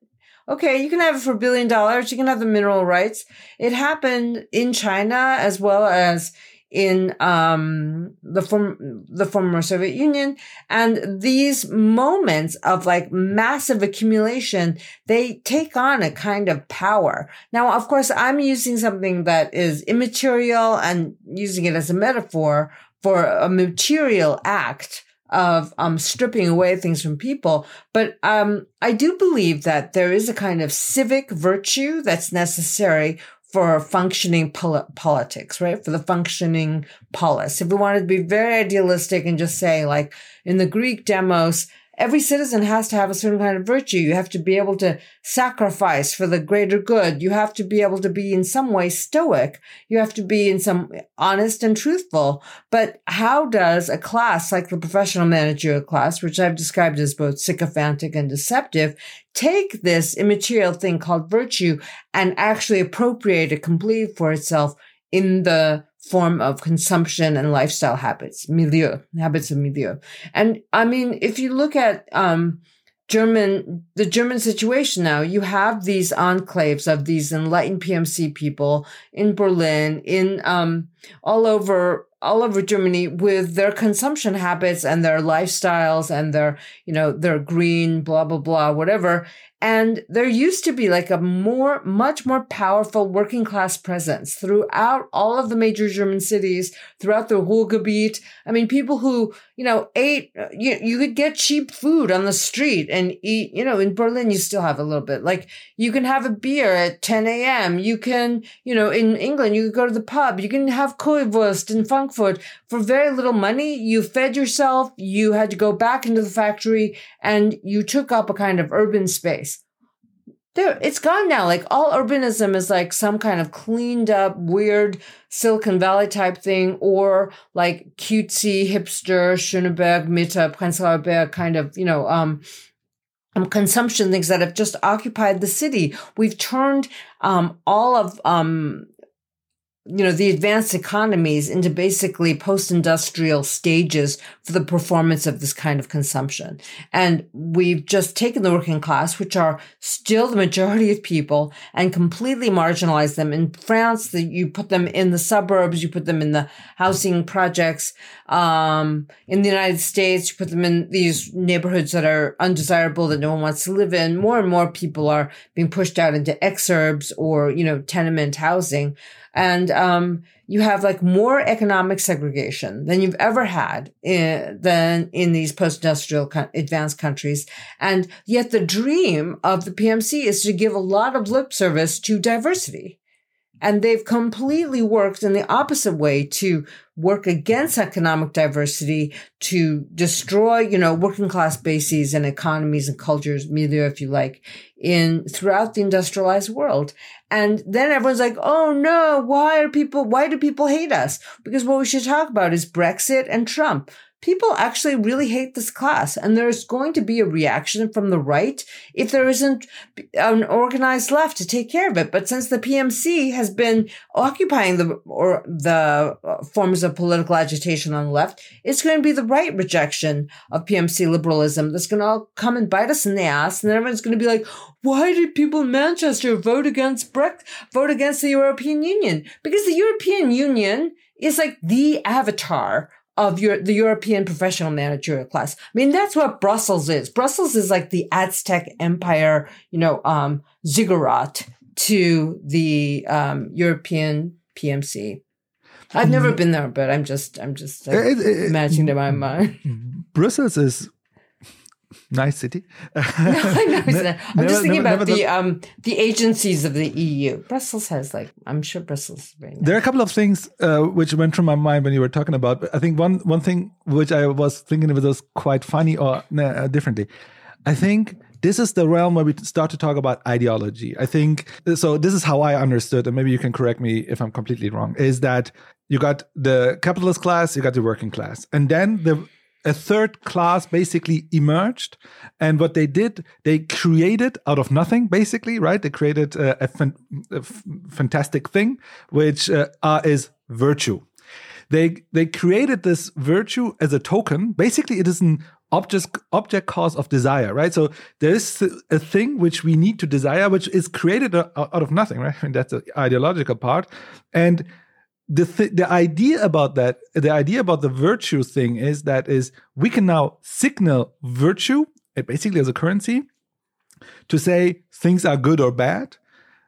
Okay, you can have it for a billion dollars. You can have the mineral rights. It happened in China as well as in um, the form the former Soviet Union, and these moments of like massive accumulation, they take on a kind of power. Now, of course, I'm using something that is immaterial and using it as a metaphor for a material act of um, stripping away things from people. But um, I do believe that there is a kind of civic virtue that's necessary for functioning pol- politics, right? For the functioning polis. If we wanted to be very idealistic and just say like in the Greek demos, every citizen has to have a certain kind of virtue. You have to be able to sacrifice for the greater good. You have to be able to be in some way stoic. You have to be in some honest and truthful. But how does a class like the professional managerial class, which I've described as both sycophantic and deceptive, take this immaterial thing called virtue and actually appropriate it completely for itself in the form of consumption and lifestyle habits, milieu, habits of milieu. And I mean, if you look at, um, German, the German situation now, you have these enclaves of these enlightened PMC people in Berlin, in, um, all over, all over Germany with their consumption habits and their lifestyles and their, you know, their green, blah, blah, blah, whatever. And there used to be like a more, much more powerful working class presence throughout all of the major German cities, throughout the Ruhrgebiet. I mean, people who, you know, ate, uh, you, you could get cheap food on the street and eat, you know, in Berlin, you still have a little bit. Like you can have a beer at 10 a.m. You can, you know, in England, you could go to the pub. You can have Currywurst in Frankfurt for very little money. You fed yourself. You had to go back into the factory and you took up a kind of urban space there it's gone now. Like all urbanism is like some kind of cleaned up, weird Silicon Valley type thing, or like cutesy hipster Schöneberg, Mitte, Prenzlauer Berg kind of, you know, um, um, consumption things that have just occupied the city. We've turned um, all of um, you know, the advanced economies into basically post-industrial stages for the performance of this kind of consumption. And we've just taken the working class, which are still the majority of people, and completely marginalized them. In France, the, you put them in the suburbs, you put them in the housing projects. Um, in the United States, you put them in these neighborhoods that are undesirable that no one wants to live in. More and more people are being pushed out into exurbs or, you know, tenement housing. And, um, you have like more economic segregation than you've ever had in, than in these post-industrial co- advanced countries. And yet the dream of the PMC is to give a lot of lip service to diversity. And they've completely worked in the opposite way to work against economic diversity, to destroy, you know, working class bases and economies and cultures, milieu, if you like, in throughout the industrialized world. And then everyone's like, oh no, why are people, why do people hate us? Because what we should talk about is Brexit and Trump people actually really hate this class and there's going to be a reaction from the right if there isn't an organized left to take care of it. But since the PMC has been occupying the or the uh, forms of political agitation on the left it's going to be the right rejection of PMC liberalism that's going to all come and bite us in the ass and everyone's going to be like why did people in Manchester vote against Brexit vote against the European Union? Because the European Union is like the avatar of your, the European professional managerial class. I mean, that's what Brussels is. Brussels is like the Aztec empire, you know, um, ziggurat to the, um, European PMC. I've never been there, but I'm just, I'm just like, it, it, imagining in my mind. Brussels is nice city. no, I know. I'm just thinking never, about never the um the agencies of the EU. Brussels has like I'm sure Brussels nice. There are a couple of things uh, which went through my mind when you were talking about. I think one one thing which I was thinking of was quite funny or uh, differently. I think this is the realm where we start to talk about ideology. I think so. This is how I understood, and maybe you can correct me if I'm completely wrong. Is that you got the capitalist class, you got the working class, and then the a third class basically emerged. And what they did they created out of nothing basically right? They created uh, a, fan, a fantastic thing which uh, uh, is virtue. They they created this virtue as a token. Basically it is an object object cause of desire right? So there's a thing which we need to desire which is created out of nothing right? I and that's the ideological part. And the th- the idea about that the idea about the virtue thing is that is we can now signal virtue eh, basically as a currency to say things are good or bad.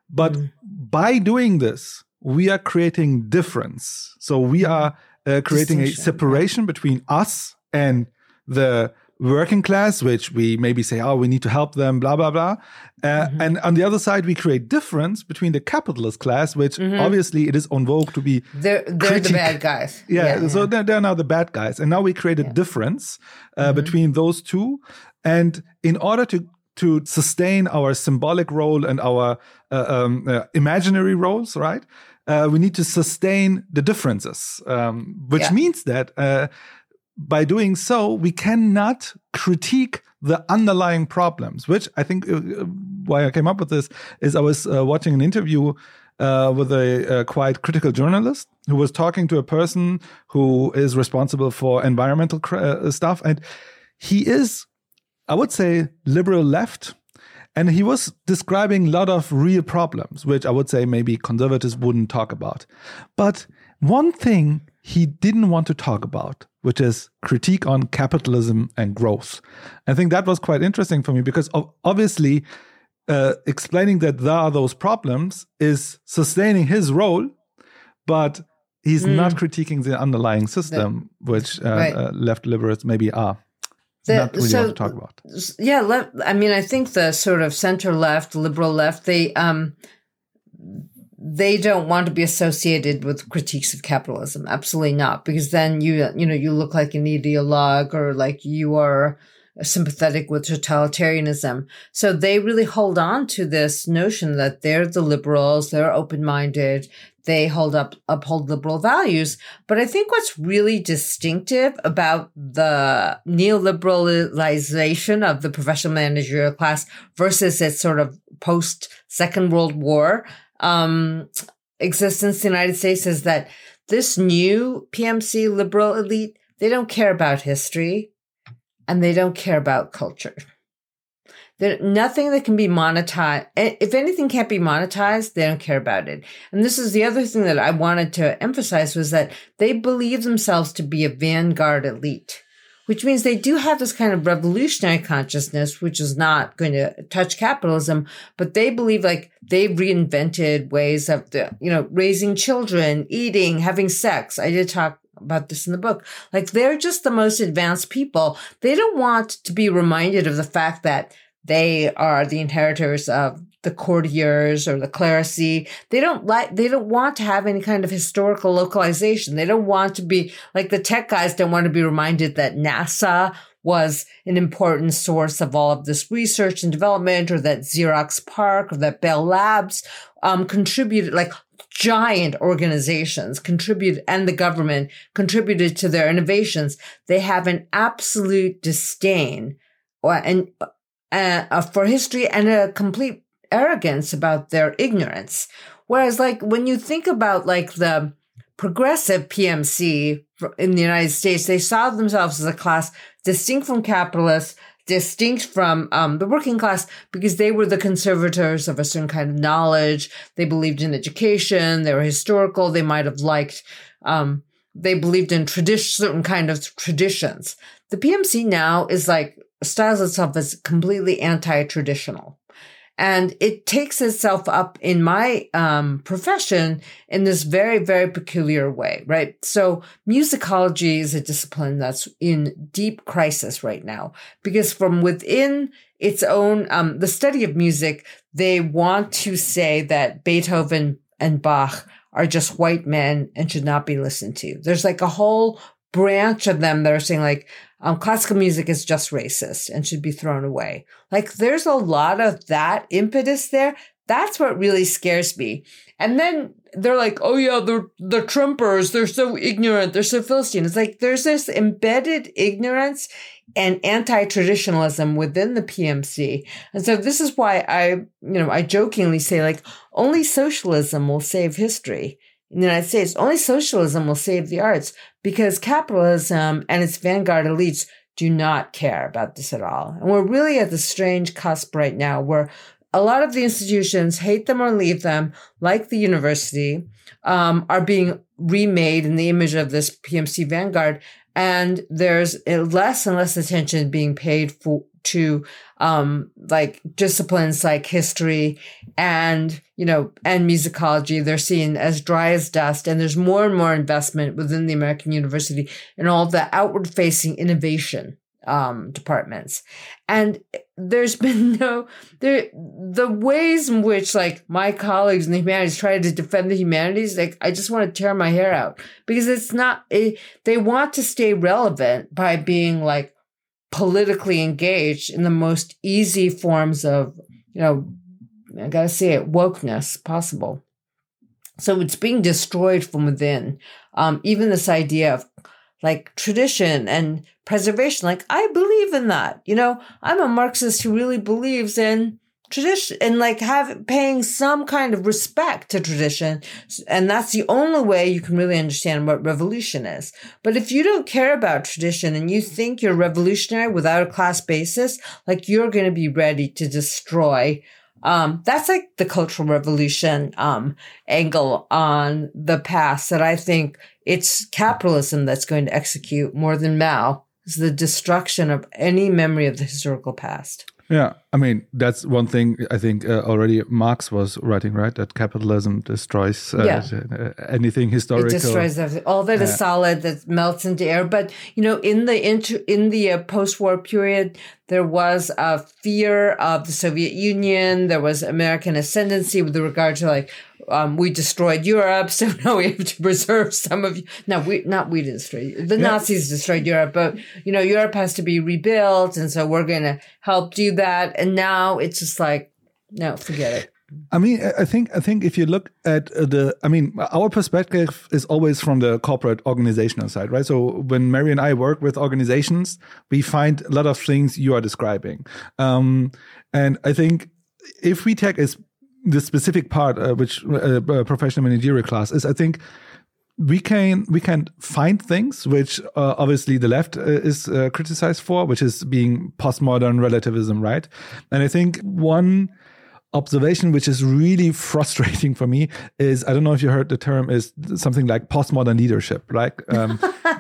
But mm. by doing this we are creating difference. So we are uh, creating a separation between us and the working class, which we maybe say, oh, we need to help them, blah, blah, blah. Uh, mm-hmm. And on the other side, we create difference between the capitalist class, which mm-hmm. obviously it is on vogue to be. They're, they're the bad guys. Yeah, yeah so yeah. They're, they're now the bad guys. And now we create a yeah. difference uh, mm-hmm. between those two. And in order to to sustain our symbolic role and our uh, um, uh, imaginary roles, right? Uh, we need to sustain the differences, um, which means that uh, by doing so, we cannot critique the underlying problems, which I think uh, why I came up with this is I was uh, watching an interview uh, with a, a, quite critical journalist who was talking to a person who is responsible for environmental uh, stuff. And he is, I would say, liberal left. And he was describing a lot of real problems, which I would say maybe conservatives wouldn't talk about. But one thing he didn't want to talk about which is critique on capitalism and growth. I think that was quite interesting for me because obviously uh, explaining that there are those problems is sustaining his role, but he's mm. not critiquing the underlying system, the, which uh, right. uh, left liberals maybe are. The, not really so, want to talk about. Yeah, I mean, I think the sort of center left, liberal left, they um, they don't want to be associated with critiques of capitalism. Absolutely not, because then you you know you look like an ideologue or like you are sympathetic with totalitarianism. So they really hold on to this notion that they're the liberals, they're open minded, they hold up uphold liberal values. But I think what's really distinctive about the neoliberalization of the professional managerial class versus its sort of post Second World War um, existence in the United States is that this new PMC liberal elite, they don't care about history and they don't care about culture. There, nothing that can be monetized. If anything can't be monetized, they don't care about it. And this is the other thing that I wanted to emphasize was that they believe themselves to be a vanguard elite which means they do have this kind of revolutionary consciousness, which is not going to touch capitalism, but they believe like they reinvented ways of the, you know, raising children, eating, having sex. I did talk about this in the book. Like they're just the most advanced people. They don't want to be reminded of the fact that they are the inheritors of the courtiers or the clerisy. They don't like, they don't want to have any kind of historical localization. They don't want to be like the tech guys don't want to be reminded that NASA was an important source of all of this research and development or that Xerox PARC or that Bell Labs, um, contributed like giant organizations contribute and the government contributed to their innovations. They have an absolute disdain or, and, uh, for history and a complete arrogance about their ignorance. Whereas like when you think about like the progressive PMC in the United States, they saw themselves as a class distinct from capitalists, distinct from um, the working class because they were the conservators of a certain kind of knowledge. They believed in education. They were historical. They might have liked, um, they believed in tradition, certain kind of traditions. The PMC now is like styles itself as completely anti-traditional. And it takes itself up in my um, profession in this very, very peculiar way, right? So musicology is a discipline that's in deep crisis right now because from within its own, um, the study of music, they want to say that Beethoven and Bach are just white men and should not be listened to. There's like a whole branch of them that are saying like, um, classical music is just racist and should be thrown away. Like there's a lot of that impetus there. That's what really scares me. And then they're like, oh yeah, the the Trumpers, they're so ignorant, they're so Philistine. It's like there's this embedded ignorance and anti-traditionalism within the PMC. And so this is why I, you know, I jokingly say like only socialism will save history in the United States. Only socialism will save the arts because capitalism and its vanguard elites do not care about this at all. And we're really at the strange cusp right now where a lot of the institutions, hate them or leave them, like the university, um, are being remade in the image of this PMC vanguard. And there's less and less attention being paid for, to um, like disciplines like history and you know and musicology. They're seen as dry as dust and there's more and more investment within the american university in all the outward facing innovation um, departments. And there's been no there the ways in which like my colleagues in the humanities try to defend the humanities like i just want to tear my hair out because it's not it, they want to stay relevant by being like politically engaged in the most easy forms of, you know, I gotta say it, wokeness possible. So it's being destroyed from within. Um, even this idea of like tradition and preservation, like I believe in that. You know, I'm a Marxist who really believes in tradition and like have paying some kind of respect to tradition. And that's the only way you can really understand what revolution is. But if you don't care about tradition and you think you're revolutionary without a class basis, like you're going to be ready to destroy um, that's like the cultural revolution um, angle on the past that I think it's capitalism that's going to execute more than Mao is the destruction of any memory of the historical past. Yeah, I mean that's one thing I think uh, already Marx was writing, right? That capitalism destroys uh, yeah. Uh, anything historical. It destroys everything. All that is solid that melts into air. But you know, in the inter- in the uh, post-war period, there was a fear of the Soviet Union. There was American ascendancy with regard to like um, we destroyed Europe, so now we have to preserve some of. No, we not we destroyed the yeah. Nazis destroyed Europe, but you know Europe has to be rebuilt, and so we're going to help do that. And now it's just like, no, forget it. I mean, I think I think if you look at the, I mean, our perspective is always from the corporate organizational side, right? So when Mary and I work with organizations, we find a lot of things you are describing, um, and I think if we take as the specific part uh, which uh, uh, professional managerial class is i think we can we can find things which uh, obviously the left uh, is uh, criticized for which is being postmodern relativism right and i think one observation which is really frustrating for me is I don't know if you heard the term is something like postmodern leadership. right um,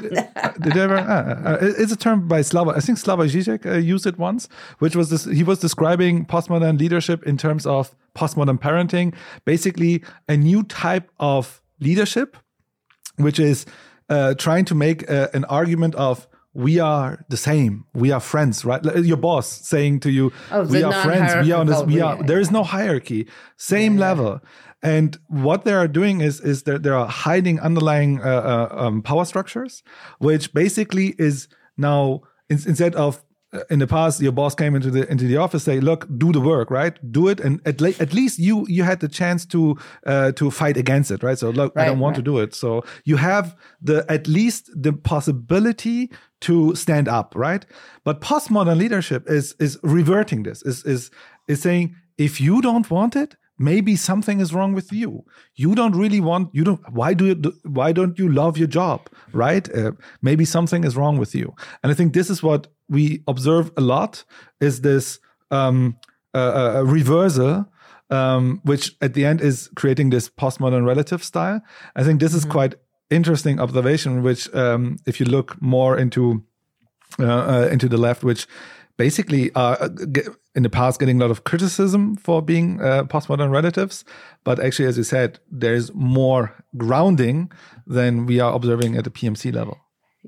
did ever? Uh, uh, it's a term by slava I think slava uh, used it once, which was this. He was describing postmodern leadership in terms of postmodern parenting, basically a new type of leadership, which is uh, trying to make uh, an argument of we are the same. We are friends, right? Your boss saying to you, Oh, we are friends. We are on this. We are. There is no hierarchy. Same level. And what they are doing is is that they are hiding underlying uh, uh, um, power structures, which basically is now in, instead of in the past your boss came into the into the office say look do the work right? Do it and at, le- at least you you had the chance to uh, to fight against it right? So look i don't want to do it. So you have the at least the possibility to stand up right? But postmodern leadership is is reverting this is is is saying if you don't want it maybe something is wrong with you. You don't really want you don't why do you do- why don't you love your job right? Uh, maybe something is wrong with you. And i think this is what we observe a lot is this um uh, uh, reversal um, which at the end is creating this postmodern relative style. I think this is quite interesting observation. Which, um, if you look more into uh, uh, into the left, which basically are uh, in the past getting a lot of criticism for being uh, postmodern relatives, but actually, as you said, there's more grounding than we are observing at the PMC level.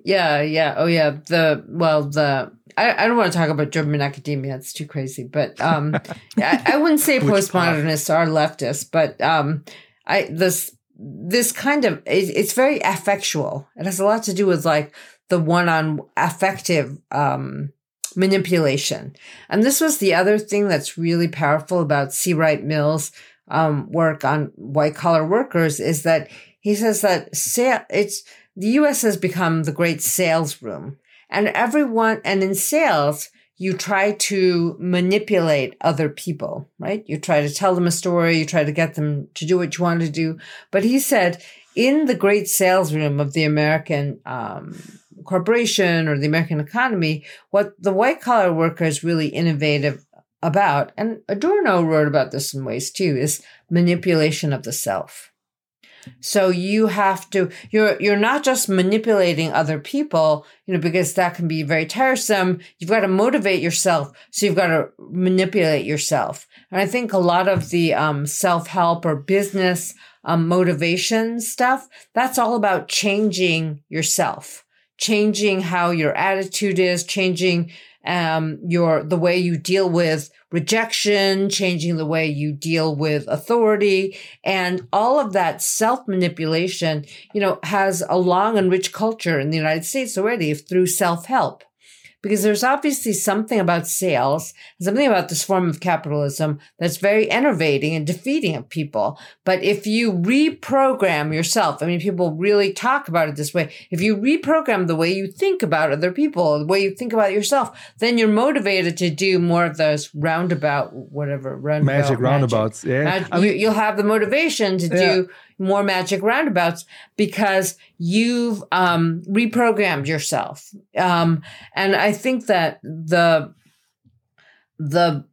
Yeah, yeah. Oh, yeah. The well, the I, I don't want to talk about German academia; it's too crazy. But um, I, I wouldn't say postmodernists are leftists, but um, I this this kind of it, it's very affectual. It has a lot to do with like the one on affective um manipulation, and this was the other thing that's really powerful about C. Wright Mills' um, work on white collar workers is that he says that sa- it's the US has become the great sales room. And everyone, and in sales, you try to manipulate other people, right? You try to tell them a story, you try to get them to do what you want to do. But he said, in the great sales room of the American um, corporation or the American economy, what the white collar worker is really innovative about, and Adorno wrote about this in ways too, is manipulation of the self. So you have to you're you're not just manipulating other people, you know, because that can be very tiresome. You've got to motivate yourself. So you've got to manipulate yourself. And I think a lot of the um, self-help or business um, motivation stuff, that's all about changing yourself, changing how your attitude is, changing um, your the way you deal with rejection, changing the way you deal with authority, and all of that self manipulation, you know, has a long and rich culture in the United States already through self help. Because there's obviously something about sales, something about this form of capitalism that's very enervating and defeating of people. But if you reprogram yourself, I mean, people really talk about it this way. If you reprogram the way you think about other people, the way you think about yourself, then you're motivated to do more of those roundabout, whatever, roundabout Magic roundabouts, yeah. Mag- I mean- you'll have the motivation to do more magic roundabouts because you've um, reprogrammed yourself. Um, and I think that the the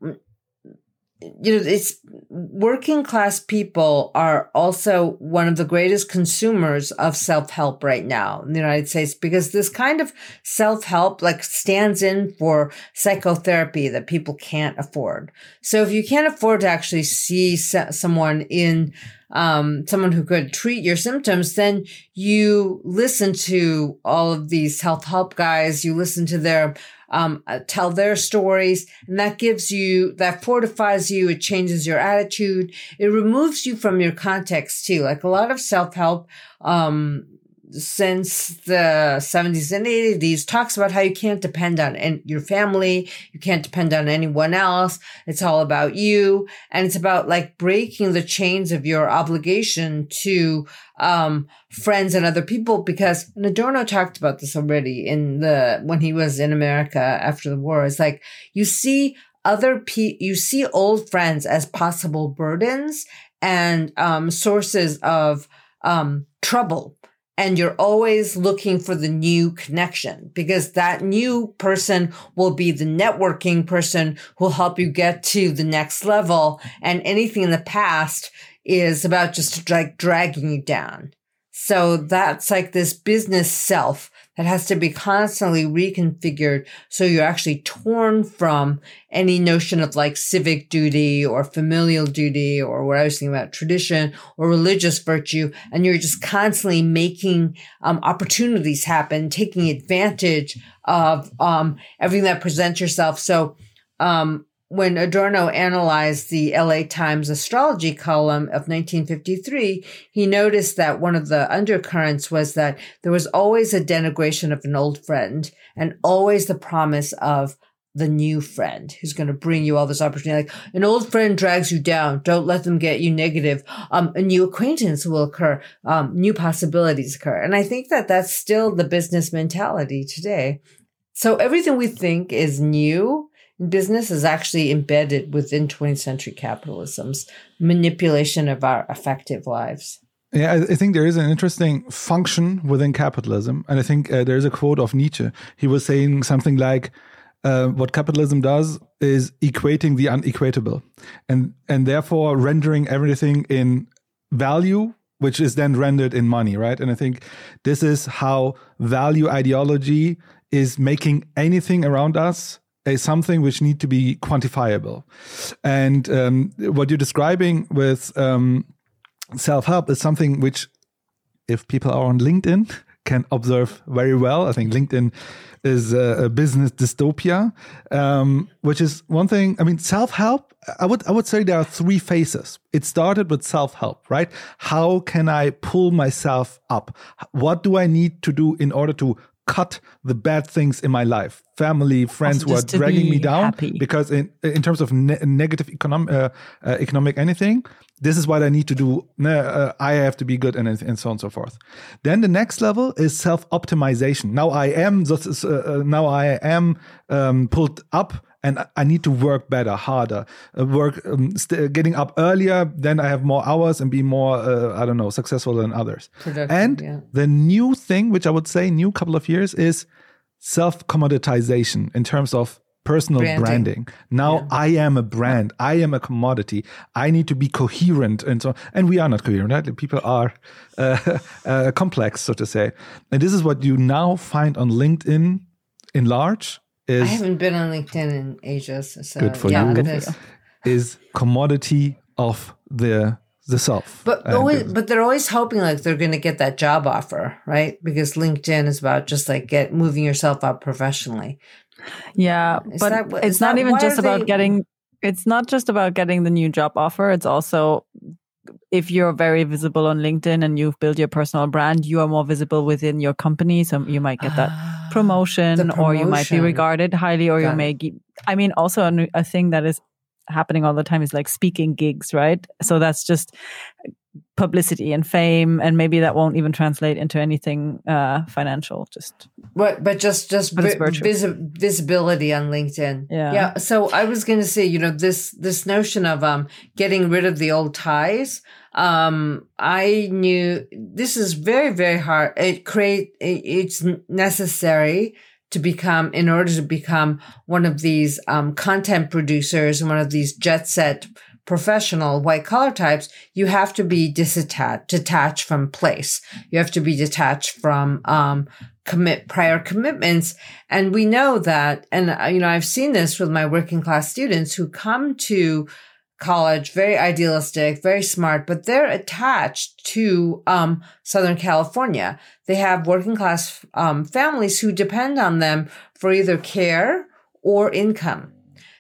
you know it's working class people are also one of the greatest consumers of self-help right now in the United States because this kind of self-help like stands in for psychotherapy that people can't afford. So if you can't afford to actually see someone in um, someone who could treat your symptoms, then you listen to all of these health help guys. You listen to their um, uh, tell their stories, and that gives you that fortifies you. It changes your attitude. It removes you from your context too. Like a lot of self help. Um, since the 70s and 80s talks about how you can't depend on an- your family, you can't depend on anyone else. It's all about you. And it's about like breaking the chains of your obligation to um, friends and other people because and Adorno talked about this already in the when he was in America after the war. It's like you see other pe you see old friends as possible burdens and um, sources of um, trouble and you're always looking for the new connection because that new person will be the networking person who'll help you get to the next level. And anything in the past is about just like dragging you down. So that's like this business self It has to be constantly reconfigured. So you're actually torn from any notion of like civic duty or familial duty or what I was thinking about tradition or religious virtue. And you're just constantly making um, opportunities happen, taking advantage of um, everything that presents yourself. So um, when Adorno analyzed the LA Times astrology column of 1953, he noticed that one of the undercurrents was that there was always a denigration of an old friend and always the promise of the new friend who's going to bring you all this opportunity. Like an old friend drags you down. Don't let them get you negative. Um, a new acquaintance will occur. Um, new possibilities occur. And I think that that's still the business mentality today. So everything we think is new business is actually embedded within 20th century capitalism's manipulation of our affective lives. Yeah, I think there is an interesting function within capitalism. And I think uh, there's a quote of Nietzsche. He was saying something like, uh, what capitalism does is equating the unequatable and, and therefore rendering everything in value, which is then rendered in money, right? And I think this is how value ideology is making anything around us something which need to be quantifiable. And um, what you're describing with um, self help is something which, if people are on LinkedIn, can observe very well. I think LinkedIn is a, a business dystopia, um, which is one thing. I mean, self help. I would I would say there are three phases. It started with self help, right? How can I pull myself up? What do I need to do in order to cut the bad things in my life. Family friends who are dragging be me down happy. because in in terms of ne negative economic uh, uh, economic anything this is what i need to do uh, i have to be good and, and so on and so forth. Then the next level is self optimization now i am uh, uh, now i am um, pulled up and I need to work better, harder, uh, work um, getting up earlier. Then I have more hours and be more, uh, I don't know, successful than others. Productive, and yeah. the new thing, which I would say, new couple of years, is self commoditization in terms of personal branding. branding. Now yeah. I am a brand. I am a commodity. I need to be coherent and so. And we are not coherent. Right? People are uh, uh, complex, so to say. And this is what you now find on LinkedIn in large is I haven't been on LinkedIn in ages. So good for yeah, you. Good for you. Is commodity of the the self. But always, but they're always hoping like they're going to get that job offer, right? Because LinkedIn is about just like get moving yourself up professionally. Yeah, Is but that- it's not that- even just about they- getting. It's not just about getting the new job offer. It's also if you're very visible on LinkedIn and you've built your personal brand, you are more visible within your company. So you might get that ah, promotion, The or you might be regarded highly, or you Got it. may. I mean, also a, a thing that is happening all the time is like speaking gigs, right? So that's just publicity and fame, and maybe that won't even translate into anything uh, financial. Just But but just just But vi- visi- visibility on LinkedIn. Yeah. Yeah. So I was going to say, you know, this this notion of um getting rid of the old ties. Um, I knew this is very very hard. It create it, it's necessary to become in order to become one of these um content producers and one of these jet set professional white collar types, you have to be disattached, detached from place. You have to be detached from, um, commit prior commitments. And we know that, and uh, you know, I've seen this with my working class students who come to college, very idealistic, very smart, but they're attached to, um, Southern California. They have working class, um, families who depend on them for either care or income.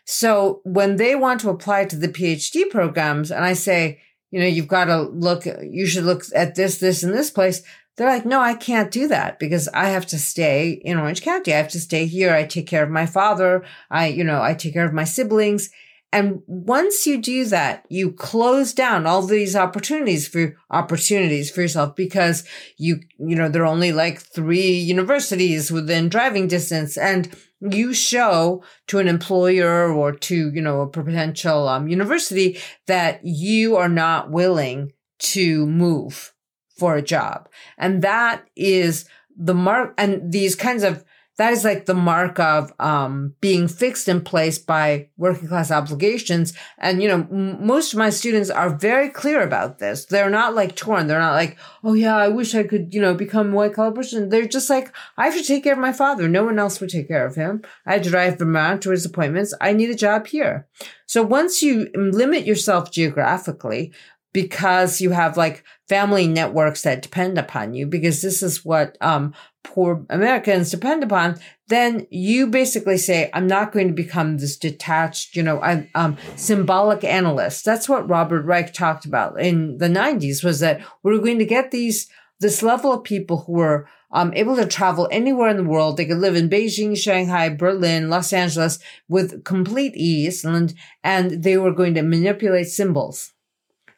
So when they want to apply to the PhD programs and I say, you know, you've got to look, you should look at this, this, and this place. They're like, no, I can't do that because I have to stay in Orange County. I have to stay here. I take care of my father. I, you know, I take care of my siblings. And once you do that, you close down all these opportunities for opportunities for yourself because you, you know, there are only like three universities within driving distance and you show to an employer or to, you know, a potential um, university that you are not willing to move for a job. And that is the mark and these kinds of that is like the mark of um, being fixed in place by working class obligations. And, you know, m- most of my students are very clear about this. They're not like torn. They're not like, oh yeah, I wish I could, you know, become a white collar person. They're just like, I have to take care of my father. No one else would take care of him. I had to drive Vermont to his appointments. I need a job here. So once you limit yourself geographically, because you have like family networks that depend upon you, because this is what um, poor Americans depend upon, then you basically say, I'm not going to become this detached, you know, um, symbolic analyst. That's what Robert Reich talked about in the 90s was that we're going to get these, this level of people who are um, able to travel anywhere in the world. They could live in Beijing, Shanghai, Berlin, Los Angeles with complete ease and, and they were going to manipulate symbols.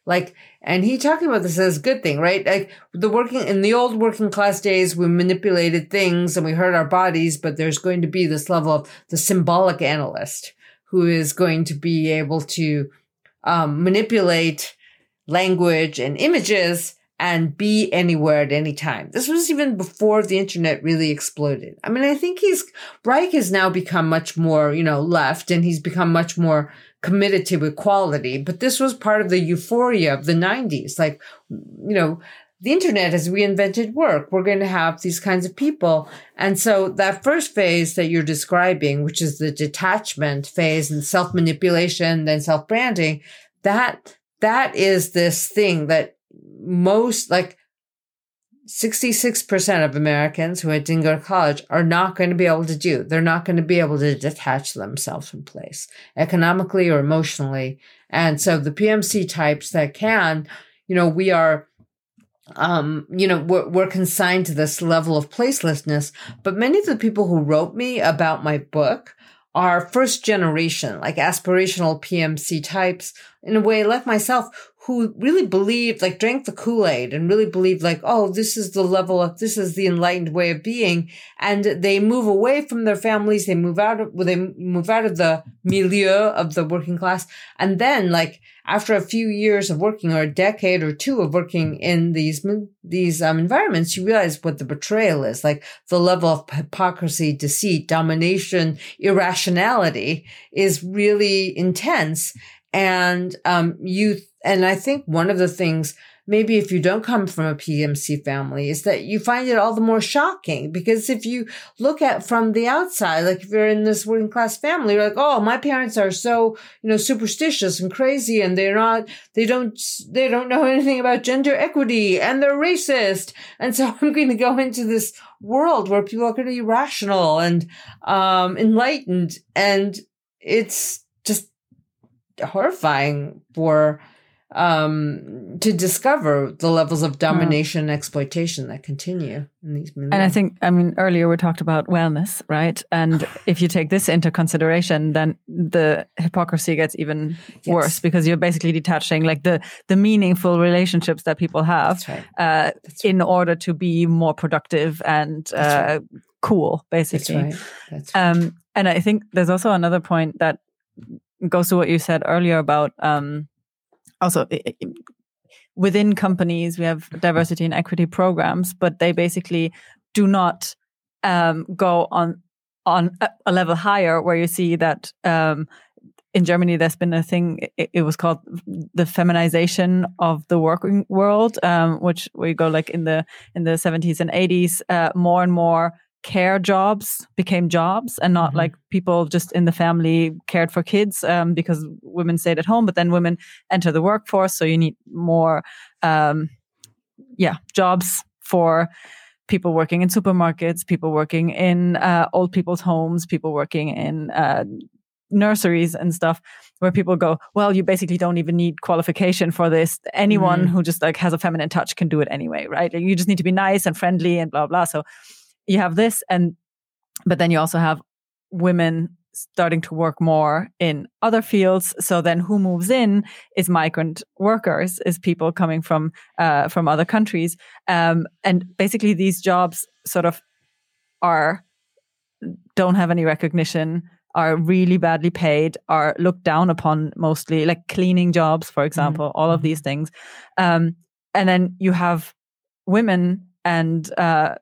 Like, and he talking about this as a good thing, right? Like the working in the old working class days, we manipulated things and we hurt our bodies, but there's going to be this level of the symbolic analyst who is going to be able to um, manipulate language and images and be anywhere at any time. This was even before the internet really exploded. I mean, I think he's Reich has now become much more, you know, left and he's become much more committed to equality. But this was part of the euphoria of the 90s. Like, you know, the internet has reinvented work. We're going to have these kinds of people. And so that first phase that you're describing, which is the detachment phase and self manipulation, then self branding, that, that is this thing that most like 66% of Americans who didn't go to college are not going to be able to do. They're not going to be able to detach themselves from place economically or emotionally. And so the PMC types that can, you know, we are, um, you know, we're, we're consigned to this level of placelessness. But many of the people who wrote me about my book are first generation, like aspirational PMC types, in a way, like myself, who really believed, like drank the Kool-Aid and really believed like, oh, this is the level of, this is the enlightened way of being. And they move away from their families. They move out of, well, they move out of the milieu of the working class. And then like after a few years of working or a decade or two of working in these, these um, environments, you realize what the betrayal is, like the level of hypocrisy, deceit, domination, irrationality is really intense. And, um, you and I think one of the things, maybe if you don't come from a PMC family, is that you find it all the more shocking because if you look at from the outside, like if you're in this working class family, you're like, oh, my parents are so, you know, superstitious and crazy and they're not, they don't, they don't know anything about gender equity and they're racist. And so I'm going to go into this world where people are going to be rational and, um, enlightened. And it's just horrifying for, um, to discover the levels of domination and exploitation that continue in these And I think, I mean, earlier we talked about wellness, right? And if you take this into consideration, then the hypocrisy gets even yes. worse because you're basically detaching like the the meaningful relationships that people have right. uh, right. in order to be more productive and uh, right. cool, basically. That's right. That's right. Um, and I think there's also another point that goes to what you said earlier about um, also within companies we have diversity and equity programs but they basically do not um, go on on a, level higher where you see that um, in Germany there's been a thing it, it, was called the feminization of the working world um, which we go like in the in the 70s and 80s uh, more and more care jobs became jobs and not mm-hmm. like people just in the family cared for kids um, because women stayed at home but then women enter the workforce so you need more um, yeah jobs for people working in supermarkets people working in uh, old people's homes people working in uh, nurseries and stuff where people go well you basically don't even need qualification for this anyone mm. who just like has a feminine touch can do it anyway right you just need to be nice and friendly and blah blah so you have this and but then you also have women starting to work more in other fields so then who moves in is migrant workers is people coming from uh, from other countries um, and basically these jobs sort of are don't have any recognition are really badly paid are looked down upon mostly like cleaning jobs for example mm-hmm. all of mm-hmm. these things um, and then you have women and uh,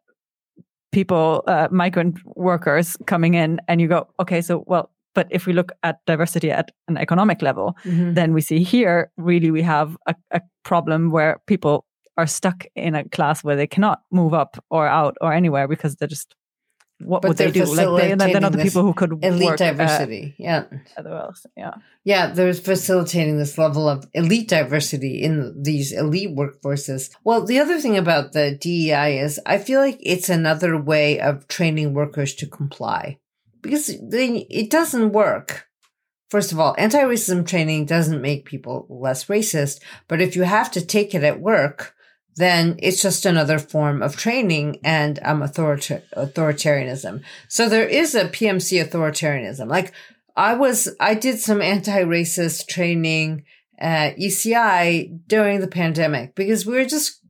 people, uh, migrant workers coming in, and you go, okay, so well, but if we look at diversity at an economic level, mm-hmm. then we see here really we have a, a problem where people are stuck in a class where they cannot move up or out or anywhere because they're just what but would they do? Like they, are not the people who could elite work, diversity. Yeah. Otherwise, yeah. Yeah, there's facilitating this level of elite diversity in these elite workforces. Well, the other thing about the DEI is I feel like it's another way of training workers to comply because they, it doesn't work. First of all, anti-racism training doesn't make people less racist, but if you have to take it at work, then it's just another form of training and um, authorita- authoritarianism. So there is a PMC authoritarianism. Like I was, I did some anti-racist training at UCI during the pandemic because we were just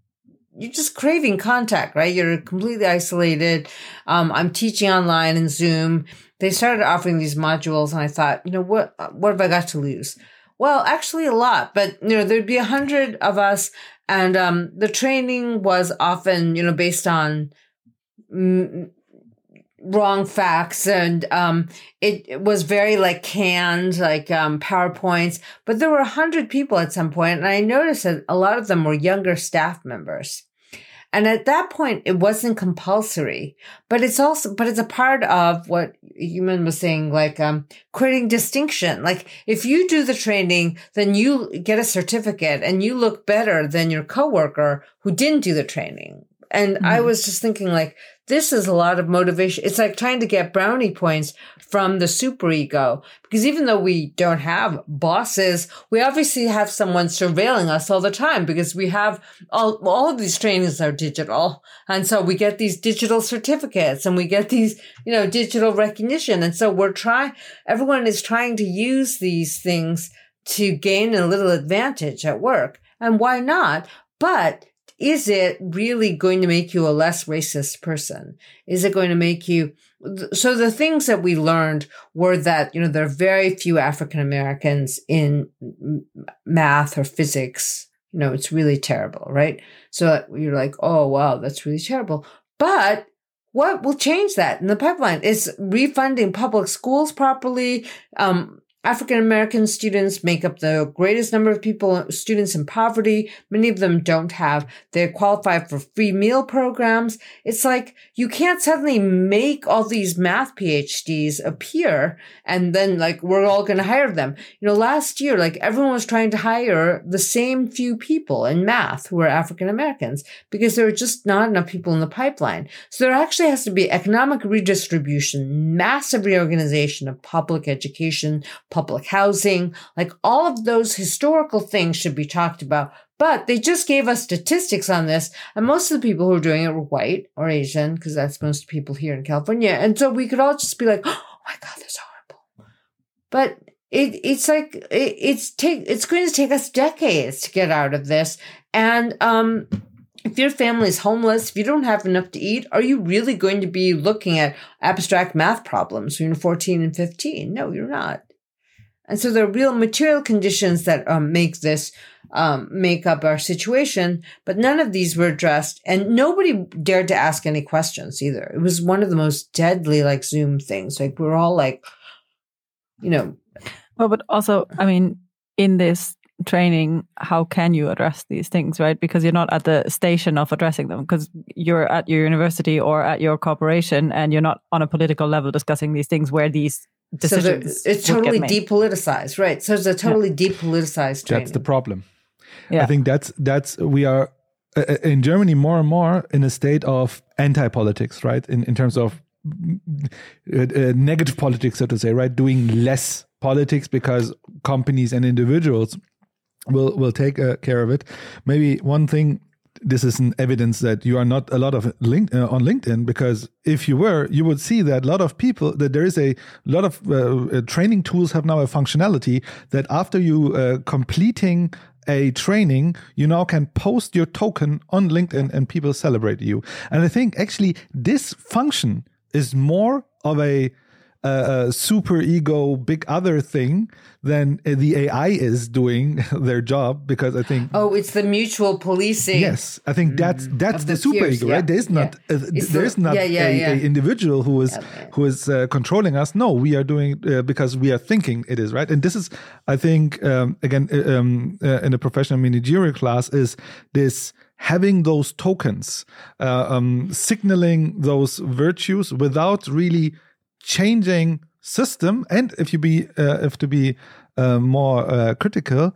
you're just craving contact, right? You're completely isolated. Um, I'm teaching online in Zoom. They started offering these modules, and I thought, you know, what what have I got to lose? Well, actually, a lot. But you know, there'd be a hundred of us, and um, the training was often, you know, based on wrong facts and um, it, it, was very like canned like um, powerpoints. But there were a hundred people at some point and i noticed that a lot of them were younger staff members and at that point, it wasn't compulsory, but it's also, but it's a part of what Human was saying, like, um, creating distinction. Like, if you do the training, then you get a certificate and you look better than your coworker who didn't do the training. And mm-hmm. I was just thinking, like, this is a lot of motivation. It's like trying to get brownie points from the superego. Because even though we don't have bosses, we obviously have someone surveilling us all the time because we have all, all of these trainings are digital. And so we get these digital certificates and we get these, you know, digital recognition. And so we're trying, everyone is trying to use these things to gain a little advantage at work. And why not? But is it really going to make you a less racist person? Is it going to make you so the things that we learned were that you know there are very few African Americans in math or physics. You know, it's really terrible, right? So you're like, oh wow, that's really terrible. But what will change that in the pipeline is refunding public schools properly, um, African American students make up the greatest number of people, students in poverty. Many of them don't have, they qualify for free meal programs. It's like you can't suddenly make all these math PhDs appear and then like we're all going to hire them. You know, last year, like everyone was trying to hire the same few people in math who are African Americans because there are just not enough people in the pipeline. So there actually has to be economic redistribution, massive reorganization of public education, public housing, like all of those historical things should be talked about. But they just gave us statistics on this, and most of the people who are doing it were white or Asian, because that's most people here in California. And so we could all just be like, "Oh my god, that's horrible." But it, it's like it, it's take it's going to take us decades to get out of this, and um, if your family is homeless, if you don't have enough to eat, are you really going to be looking at abstract math problems when you're 14 and 15? No, you're not. And so there are real material conditions that um, make this um, make up our situation, but none of these were addressed, and nobody dared to ask any questions either. It was one of the most deadly like Zoom things. Like we're all like, you know. Well, but also, I mean, in this training, how can you address these things, right? Because you're not at the station of addressing them, because you're at your university or at your corporation, and you're not on a political level discussing these things where these decisions. So it's totally depoliticized, right? So it's a totally yeah. depoliticized training. That's the problem. Yeah. I think that's that's we are uh, uh, in Germany more and more in a state of anti-politics, right? In in terms of uh, uh, negative politics, so to say, right? Doing less politics because companies and individuals will will take uh, care of it. Maybe one thing this is an evidence that you are not a lot of link, uh, on LinkedIn because if you were, you would see that a lot of people that there is a lot of uh, uh, training tools have now a functionality that after you uh, completing a training, you now can post your token on LinkedIn and people celebrate you. And I think actually this function is more of a a, super ego big other thing, then the AI is doing their job because I think oh, it's the mutual policing. Yes, I think that's Mm. that's the, super peers, ego, yeah, right? There's not yeah. uh, there's the- not yeah, a, a individual who is who is uh, controlling us. No, we are doing uh, because we are thinking it is right. And this is, I think, um, again, uh, um, uh, in a professional managerial class, is this having those tokens, uh, um, signaling those virtues without really changing system. And if you be uh, if to be uh, more uh, critical,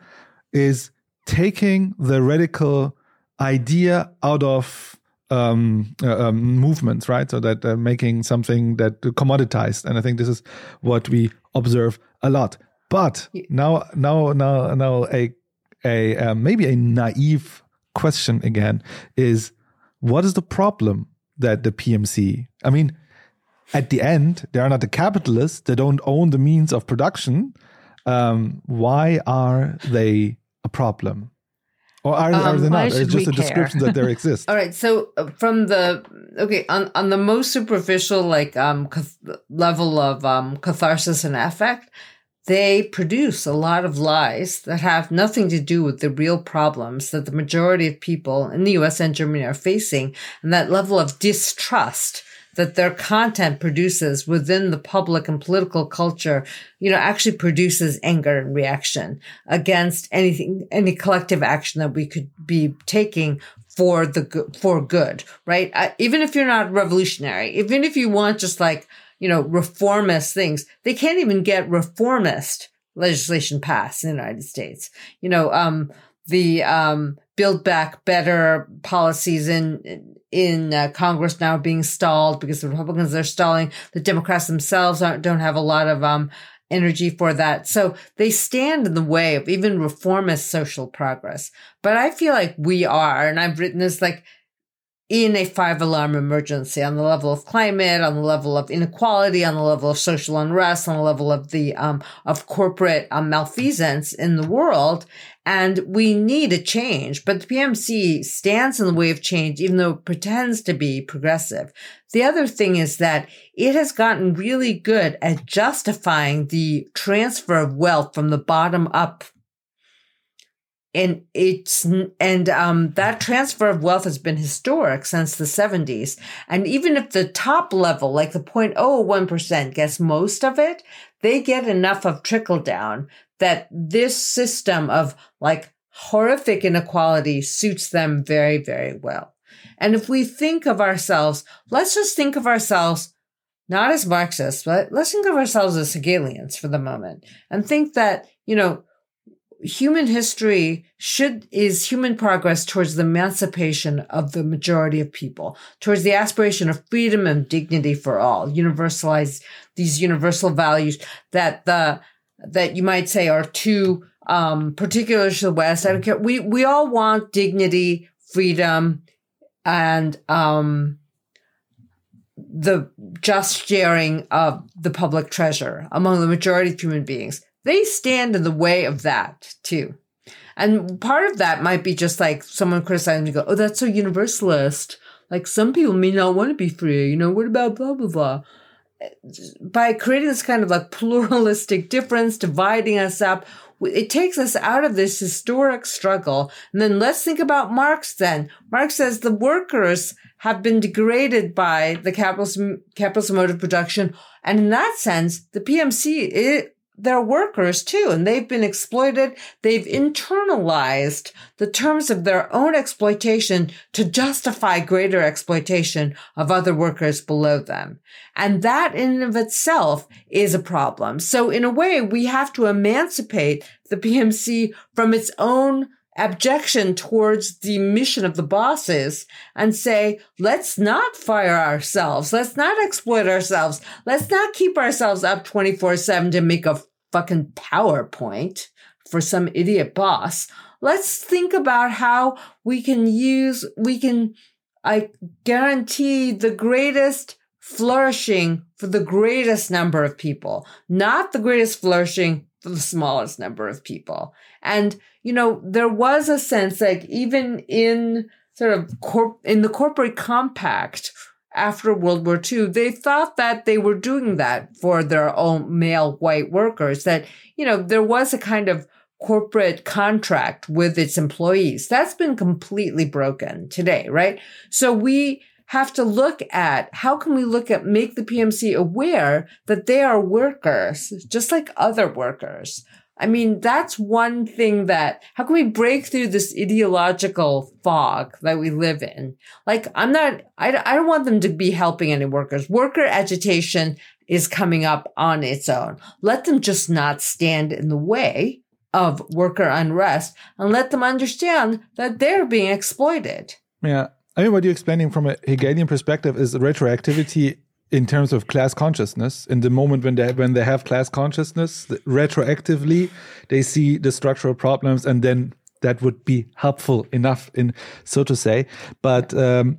is taking the radical idea out of um, uh, um, movements, right? So that uh, making something that commoditized, and I think this is what we observe a lot. But now, now, now, now, a a uh, maybe a naive question again is, what is the problem that the PMC? I mean, at the end, they are not the capitalists. They don't own the means of production. Um, why are they a problem? Or are, are Um, they not? It's just a description that there exists. All right. So uh, from the okay on on the most superficial like um cath- level of um catharsis and affect, they produce a lot of lies that have nothing to do with the real problems that the majority of people in the U.S. and Germany are facing, and that level of distrust that their content produces within the public and political culture, you know, actually produces anger and reaction against anything, any collective action that we could be taking for the for good, right? Uh, even if you're not revolutionary, even if you want just like, you know, reformist things, they can't even get reformist legislation passed in the United States. You know, um, the, um, build back better policies in, in uh, Congress now being stalled because the Republicans are stalling. The Democrats themselves don't have a lot of, um, energy for that. So they stand in the way of even reformist social progress. But I feel like we are, and I've written this like in a five alarm emergency on the level of climate, on the level of inequality, on the level of social unrest, on the level of the, um, of corporate um, malfeasance in the world. And we need a change, but the PMC stands in the way of change, even though it pretends to be progressive. The other thing is that it has gotten really good at justifying the transfer of wealth from the bottom up. And it's and um that transfer of wealth has been historic since the 70s and even if the top level like the 0.01% gets most of it they get enough of trickle down that this system of like horrific inequality suits them very very well. And if we think of ourselves let's just think of ourselves not as marxists but let's think of ourselves as hegelians for the moment and think that you know human history should is human progress towards the emancipation of the majority of people towards the aspiration of freedom and dignity for all universalize these universal values that the that you might say are too um particular to the west i don't care we we all want dignity freedom and um the just sharing of the public treasure among the majority of human beings they stand in the way of that too. And part of that might be just like someone criticizing you go, oh, that's so universalist. Like some people may not want to be free. You know, what about blah, blah, blah. By creating this kind of like pluralistic difference, dividing us up, it takes us out of this historic struggle. And then let's think about Marx then. Marx says the workers have been degraded by the capitalist, capitalist mode of production. And in that sense, the PMC, it, they're workers too, and they've been exploited. They've internalized the terms of their own exploitation to justify greater exploitation of other workers below them. And that in and of itself is a problem. So in a way, we have to emancipate the PMC from its own abjection towards the mission of the bosses and say, let's not fire ourselves. Let's not exploit ourselves. Let's not keep ourselves up 24 seven to make a fucking PowerPoint for some idiot boss. Let's think about how we can use, we can, I guarantee the greatest flourishing for the greatest number of people, not the greatest flourishing for the smallest number of people. And, you know, there was a sense like even in sort of corp, in the corporate compact after World War II, they thought that they were doing that for their own male white workers, that, you know, there was a kind of corporate contract with its employees. That's been completely broken today, right? So we have to look at how can we look at make the PMC aware that they are workers, just like other workers. I mean, that's one thing that, how can we break through this ideological fog that we live in? Like, I'm not, I, I don't want them to be helping any workers. Worker agitation is coming up on its own. Let them just not stand in the way of worker unrest and let them understand that they're being exploited. Yeah. I mean, what you're explaining from a Hegelian perspective is retroactivity in terms of class consciousness in the moment when they when they have class consciousness retroactively they see the structural problems and then that would be helpful enough in so to say but um,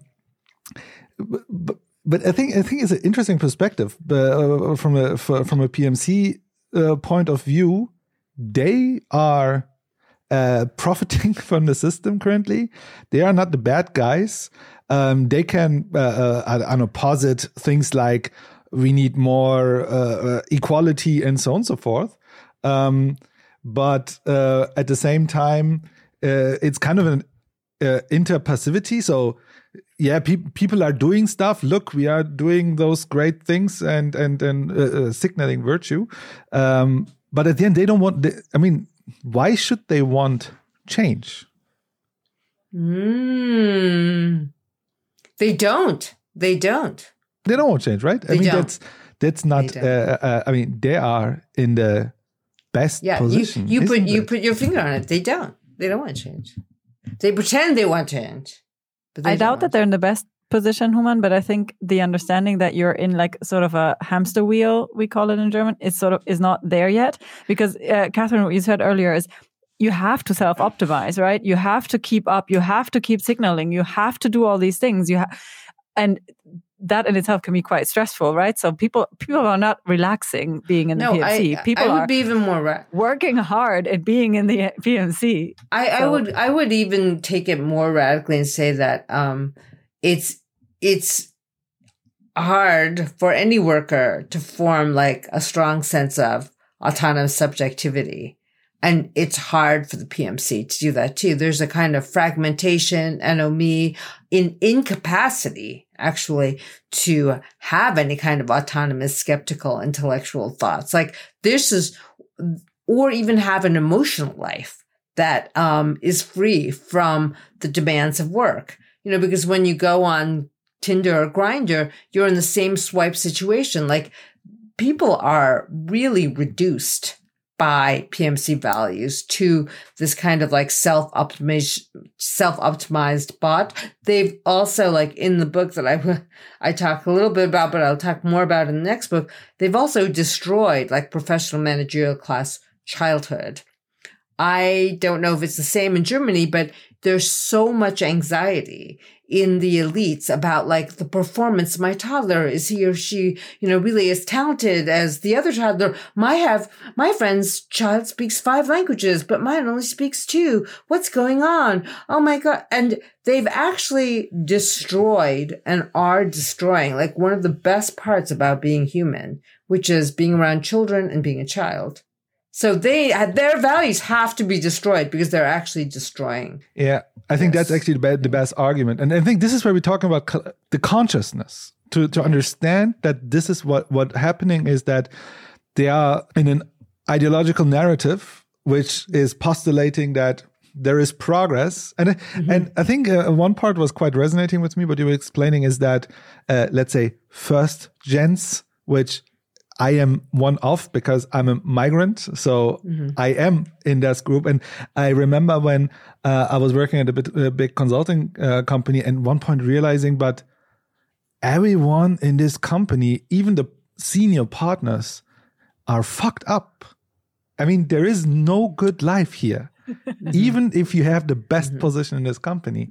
but, but I think I think it's an interesting perspective uh, from a from a PMC uh, point of view they are uh, profiting from the system currently. They are not the bad guys. Um, they can, uh, uh, I, know, posit things like we need more uh, uh, equality and so on and so forth. Um, but uh, at the same time, it's kind of an interpassivity. So yeah, pe- people are doing stuff. Look, we are doing those great things and and and uh, uh, signaling virtue. Um, but at the end, they don't want. The, I mean, why should they want change? Mm. They don't. They don't. They don't want change, right? They I mean, don't. that's that's not. Uh, uh, I mean, they are in the best Yeah, you, position. you put isn't you put your finger on it. They don't. They don't want change. They pretend they want change. But they I doubt that they're in the best position, Human, but I think the understanding that you're in like sort of a hamster wheel, we call it in German, is sort of is not there yet. Because uh, Catherine, what you said earlier is you have to self optimize, right? You have to keep up, you have to keep signaling, you have to do all these things. You ha- and that in itself can be quite stressful, right? So people people are not relaxing being in the No, PMC. I, people I would are be even more. Ra- working hard at being in the PMC. I, I would I would even take it more radically and say that um, it's it's hard for any worker to form like a strong sense of autonomous subjectivity. And it's hard for the PMC to do that too. There's a kind of fragmentation, anomie, in incapacity actually to have any kind of autonomous, skeptical, intellectual thoughts. Like this is, or even have an emotional life that um, is free from the demands of work. You know, because when you go on Tinder or Grindr, you're in the same swipe situation. Like people are really reduced by PMC values to this kind of like self optimized, self optimized bot. They've also like in the book that I, I talk a little bit about, but I'll talk more about in the next book. They've also destroyed like professional managerial class childhood. I don't know if it's the same in Germany, but there's so much anxiety in the elites about like the performance my toddler. Is he or she, you know, really as talented as the other toddler? My have, my friend's child speaks five languages, but mine only speaks two. What's going on? Oh my God. And they've actually destroyed and are destroying like one of the best parts about being human, which is being around children and being a child. So they their values have to be destroyed because they're actually destroying. Yeah, I think that's actually the, the best argument, and I think this is where we're talking about the consciousness to to understand that this is what what happening is that they are in an ideological narrative which is postulating that there is progress, and and I think uh, one part was quite resonating with me. What you were explaining is that uh, let's say first gens, which I am one of because I'm a migrant. So I am in that group. And I remember when uh, I was working at a, bit, a big consulting uh, company and one point realizing, but everyone in this company, even the senior partners, are fucked up. I mean, there is no good life here. even if you have the best position in this company.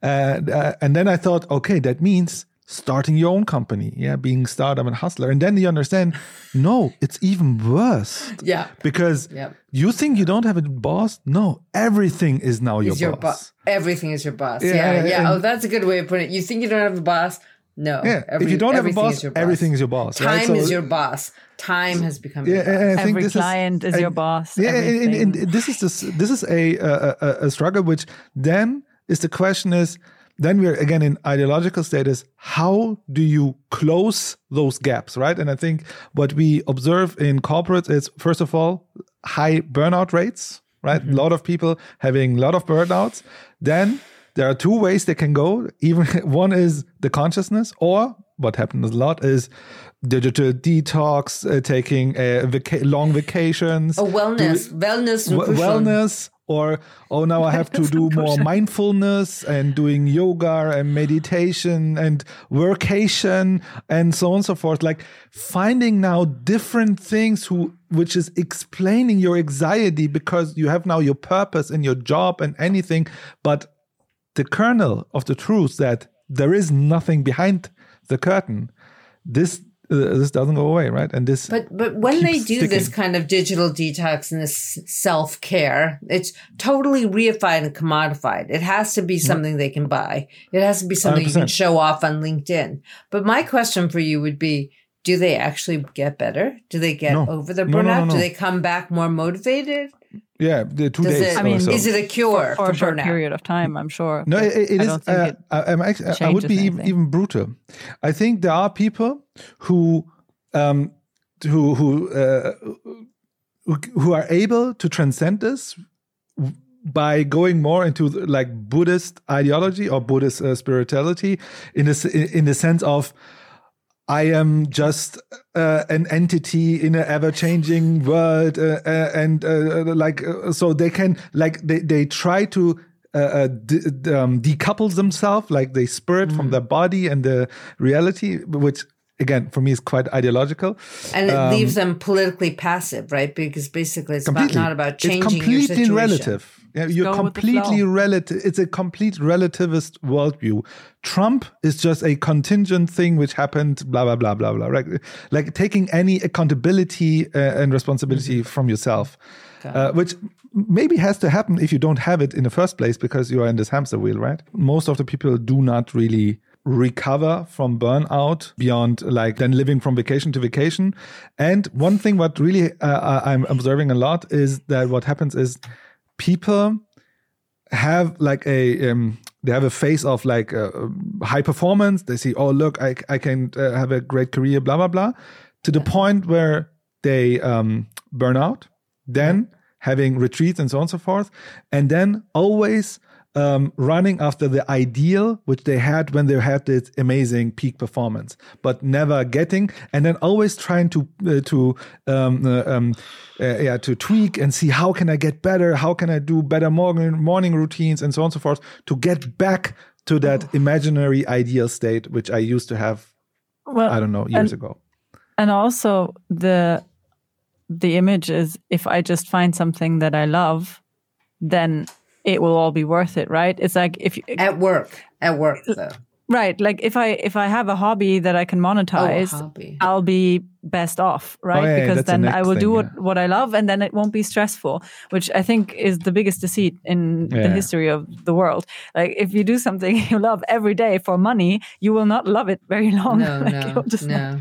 And, uh, and then I thought, okay, that means starting your own company, yeah, being startup and hustler. And then you understand, no, it's even worse. Yeah. Because Yeah. you think you don't have a boss? No, everything is now your your boss. boss. Everything is your boss. Yeah, Yeah. Yeah. and- oh, that's a good way of putting it. You think you don't have a boss? No. Yeah, Every- if you don't have a everything boss, is your boss. everything is your boss. Time right? So- is your boss. Time has become Yeah, your boss. and I think Every this client is, and- your boss. Yeah, and, and- and this is this this is a, a a- a struggle. Which then is the question is then we're again in ideological status. How do you close those gaps, right? And I think what we observe in corporates is first of all high burnout rates, right? A lot of people having a lot of burnouts. Then there are two ways they can go. Even one is the consciousness, or what happens a lot is digital detox, uh, taking uh, vaca- long vacations, Oh, wellness, wellness, w- nutrition. wellness, or oh now I have to do more mindfulness and doing yoga and meditation and workation and so on and so forth. Like finding now different things who which is explaining your anxiety because you have now your purpose and your job and anything, but the kernel of the truth that there is nothing behind the curtain. This this doesn't go away, right? And this But but when they do this kind of digital detox and this self care, it's totally reified and commodified. It has to be mm-hmm. something they can buy. It has to be something you can show off on LinkedIn. But my question for you would be: Do they actually get better? Do they get No. over the No, no, burnout? no, Do they come back more motivated? Yeah, the two Does days. it, I mean, so. is it a cure for for, a short burnout? period of time, I'm sure. No, but it, it I is. don't think uh, it I, I'm actually, I would be even, anything. even brutal. I think there are people who, um, who who uh, who, who are able to transcend this by going more into the, like Buddhist ideology or Buddhist uh, spirituality in the in the sense of. I am just uh, an entity in an ever-changing world, uh, uh, and uh, like uh, so they can like they they try to uh, uh, de- um, decouple themselves, like they spirit Mm. from their body and the reality, which again for me is quite ideological. And it leaves them politically passive, right? Because basically, it's about, not about changing It's completely relative. Yeah, you're with the completely relative. It's a complete relativist worldview. Trump is just a contingent thing which happened. Blah blah blah blah blah. Right? Like taking any accountability uh, and responsibility Mm-hmm. from yourself, uh, which maybe has to happen if you don't have it in the first place because you are in this hamster wheel, right? Most of the people do not really recover from burnout beyond like then living from vacation to vacation. And one thing what really uh, I'm observing a lot is that what happens is people have like a um, they have a face of like uh, high performance. They see, oh look, I I can uh, have a great career, blah blah blah, to the point where they um, burn out. Then having retreats and so on and so forth, and then always um, running after the ideal which they had when they had this amazing peak performance, but never getting, and then always trying to uh, to um, uh, um, uh, yeah to tweak and see how can I get better, how can I do better morning morning routines and so on and so forth to get back to that imaginary ideal state which I used to have. well, I don't know years and- ago. and also the the image is if I just find something that I love, then it will all be worth it, right? It's like if you, At work, at work, though. right, like if I if I have a hobby that I can monetize, oh, hobby. I'll be best off, right? Oh, yeah, yeah, because that's the then I next will do what, yeah. what I love, and then it won't be stressful, which I think is the biggest deceit in the history of the world. Like if you do something you love every day for money, you will not love it very long. No, like, no, it'll just not-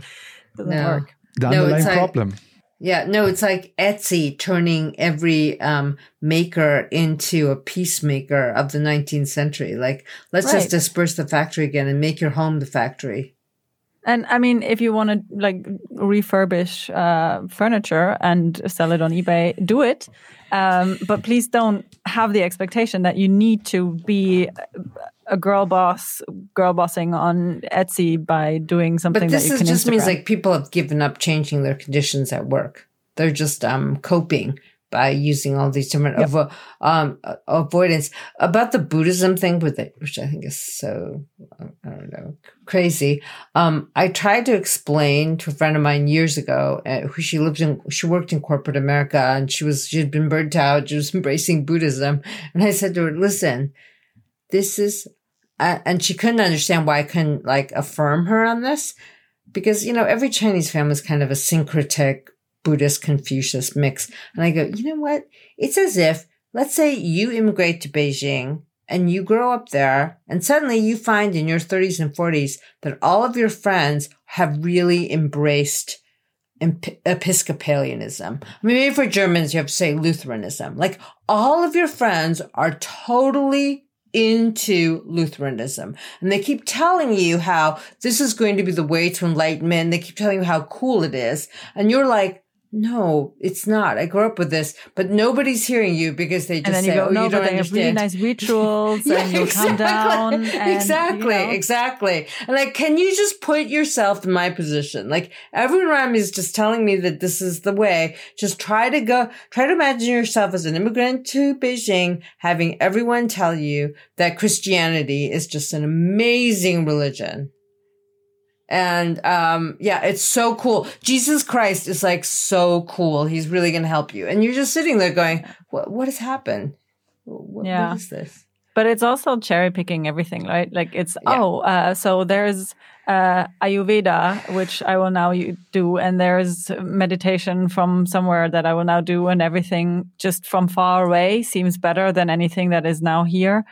doesn't no. work. The No, underlying it's like- problem. Yeah, no, it's like Etsy turning every um, maker into a peacemaker of the 19th century. Like, let's Right. just disperse the factory again and make your home the factory. And I mean, if you want to like refurbish uh, furniture and sell it on eBay, do it. Um, but please don't have the expectation that you need to be a girl boss, girl bossing on Etsy by doing something But that this you is just means like people have given up changing their conditions at work. They're just um, coping by using all these different avo- um, avoidance. About the Buddhism thing, with it, which I think is so I don't know crazy. Um, I tried to explain to a friend of mine years ago, uh, who she lived in, she worked in corporate America, and she was she had been burnt out. She was embracing Buddhism, and I said to her, "Listen, this is," uh, and she couldn't understand why I couldn't like affirm her on this because you know every Chinese family is kind of a syncretic Buddhist Confucius mix, and I go, you know what? It's as if let's say you immigrate to Beijing and you grow up there and suddenly you find in your 30s and 40s that all of your friends have really embraced Episcopalianism. I mean, maybe for Germans, you have to say Lutheranism. Like all of your friends are totally into Lutheranism. And they keep telling you how this is going to be the way to enlightenment. They keep telling you how cool it is. And you're like, no, it's not. I grew up with this, but nobody's hearing you because they just and then say, you go, "Oh, no, you don't have understand." really nice rituals, Yeah, and you'll come down. And, exactly, you know. exactly. And like, can you just put yourself in my position? Like, everyone around me is just telling me that this is the way. Just try to go, try to imagine yourself as an immigrant to Beijing, having everyone tell you that Christianity is just an amazing religion. And, um, yeah, it's so cool. Jesus Christ is like so cool. He's really going to help you. And you're just sitting there going, what, what has happened? What, Yeah. what is this? But it's also cherry picking everything, right? Like it's Yeah. oh, uh, so there's uh, Ayurveda, which I will now do, and there's meditation from somewhere that I will now do, and everything just from far away seems better than anything that is now here.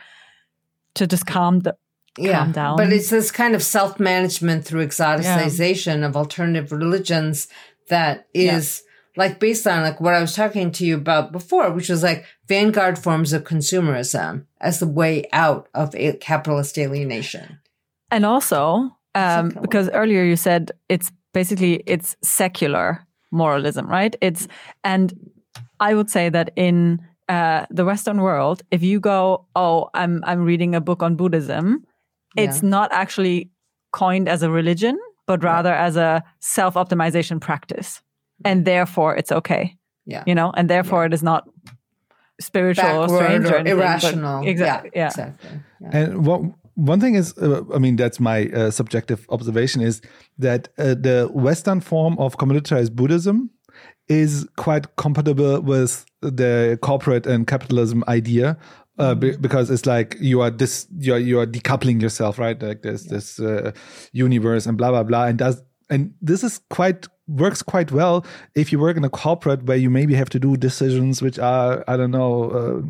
To just calm the calm down. But it's this kind of self management through exoticization of alternative religions that is like based on like what I was talking to you about before, which was like vanguard forms of consumerism as the way out of a capitalist alienation. And also, um, because earlier you said it's basically it's secular moralism, right? It's and I would say that in uh, the Western world, if you go, oh, I'm I'm reading a book on Buddhism, it's not actually coined as a religion, but rather as a self optimization practice, and therefore it's okay, Yeah. you know, and therefore it is not spiritual or strange or, or anything, irrational. Exactly. Yeah, Yeah. Exactly. Yeah. And what one thing is, uh, I mean, that's my uh, subjective observation is that uh, the Western form of commoditized Buddhism is quite compatible with the corporate and capitalism idea. Uh, be- because it's like you are this, you are you are decoupling yourself, right? Like there's this uh, universe and blah blah blah, and does and this is quite works quite well if you work in a corporate where you maybe have to do decisions which are I don't know uh,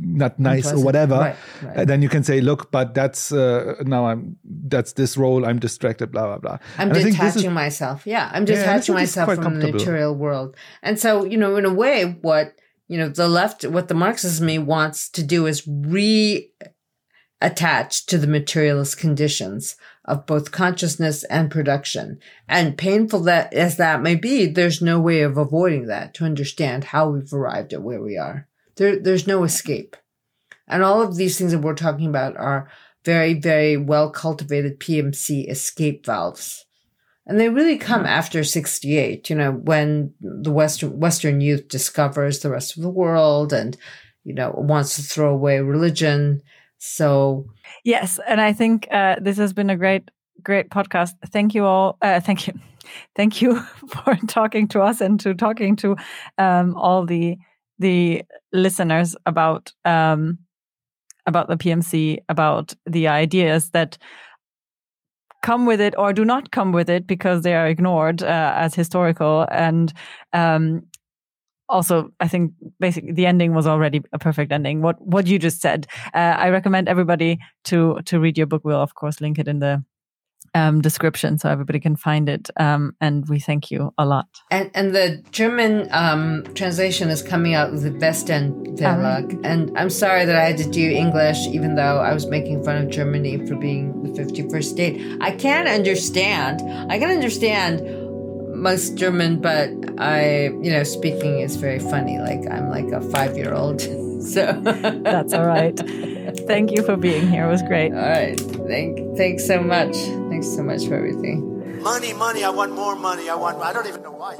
not nice or whatever. Right, right. And then you can say, look, but that's uh, now I'm that's this role. I'm distracted. Blah blah blah. I'm And this detaching is- myself. Yeah, I'm detaching it's myself from the material world. And so, you know, in a way, what you know, the left, what the Marxist me wants to do is re-attach to the materialist conditions of both consciousness and production. And painful that as that may be, there's no way of avoiding that to understand how we've arrived at where we are. There, there's no escape. And all of these things that we're talking about are very, very well cultivated PMC escape valves. And they really come after 68, you know, when the Western, Western youth discovers the rest of the world and, you know, wants to throw away religion. So, Yes, and I think uh, this has been a great, great podcast. Thank you all. Uh, thank you, thank you for talking to us and to talking to um, all the the listeners about um, about the PMC, about the ideas that come with it or do not come with it because they are ignored uh, as historical. And um, also i think basically the ending was already a perfect ending. What what you just said uh, i recommend everybody to to read your book. We'll of course link it in the um, description so everybody can find it um, and we thank you a lot and, and the German um, translation is coming out with the Westend Verlag. And I'm sorry that I had to do English, even though I was making fun of Germany for being the 51st state. I can understand. I can understand most German, but I, you know, speaking is very funny. Like I'm like a five year old. So that's all right thank you for being here it was great All right. Thank, thanks so much. Thanks so much for everything. Money, money, I want more money. I want, I don't even know why.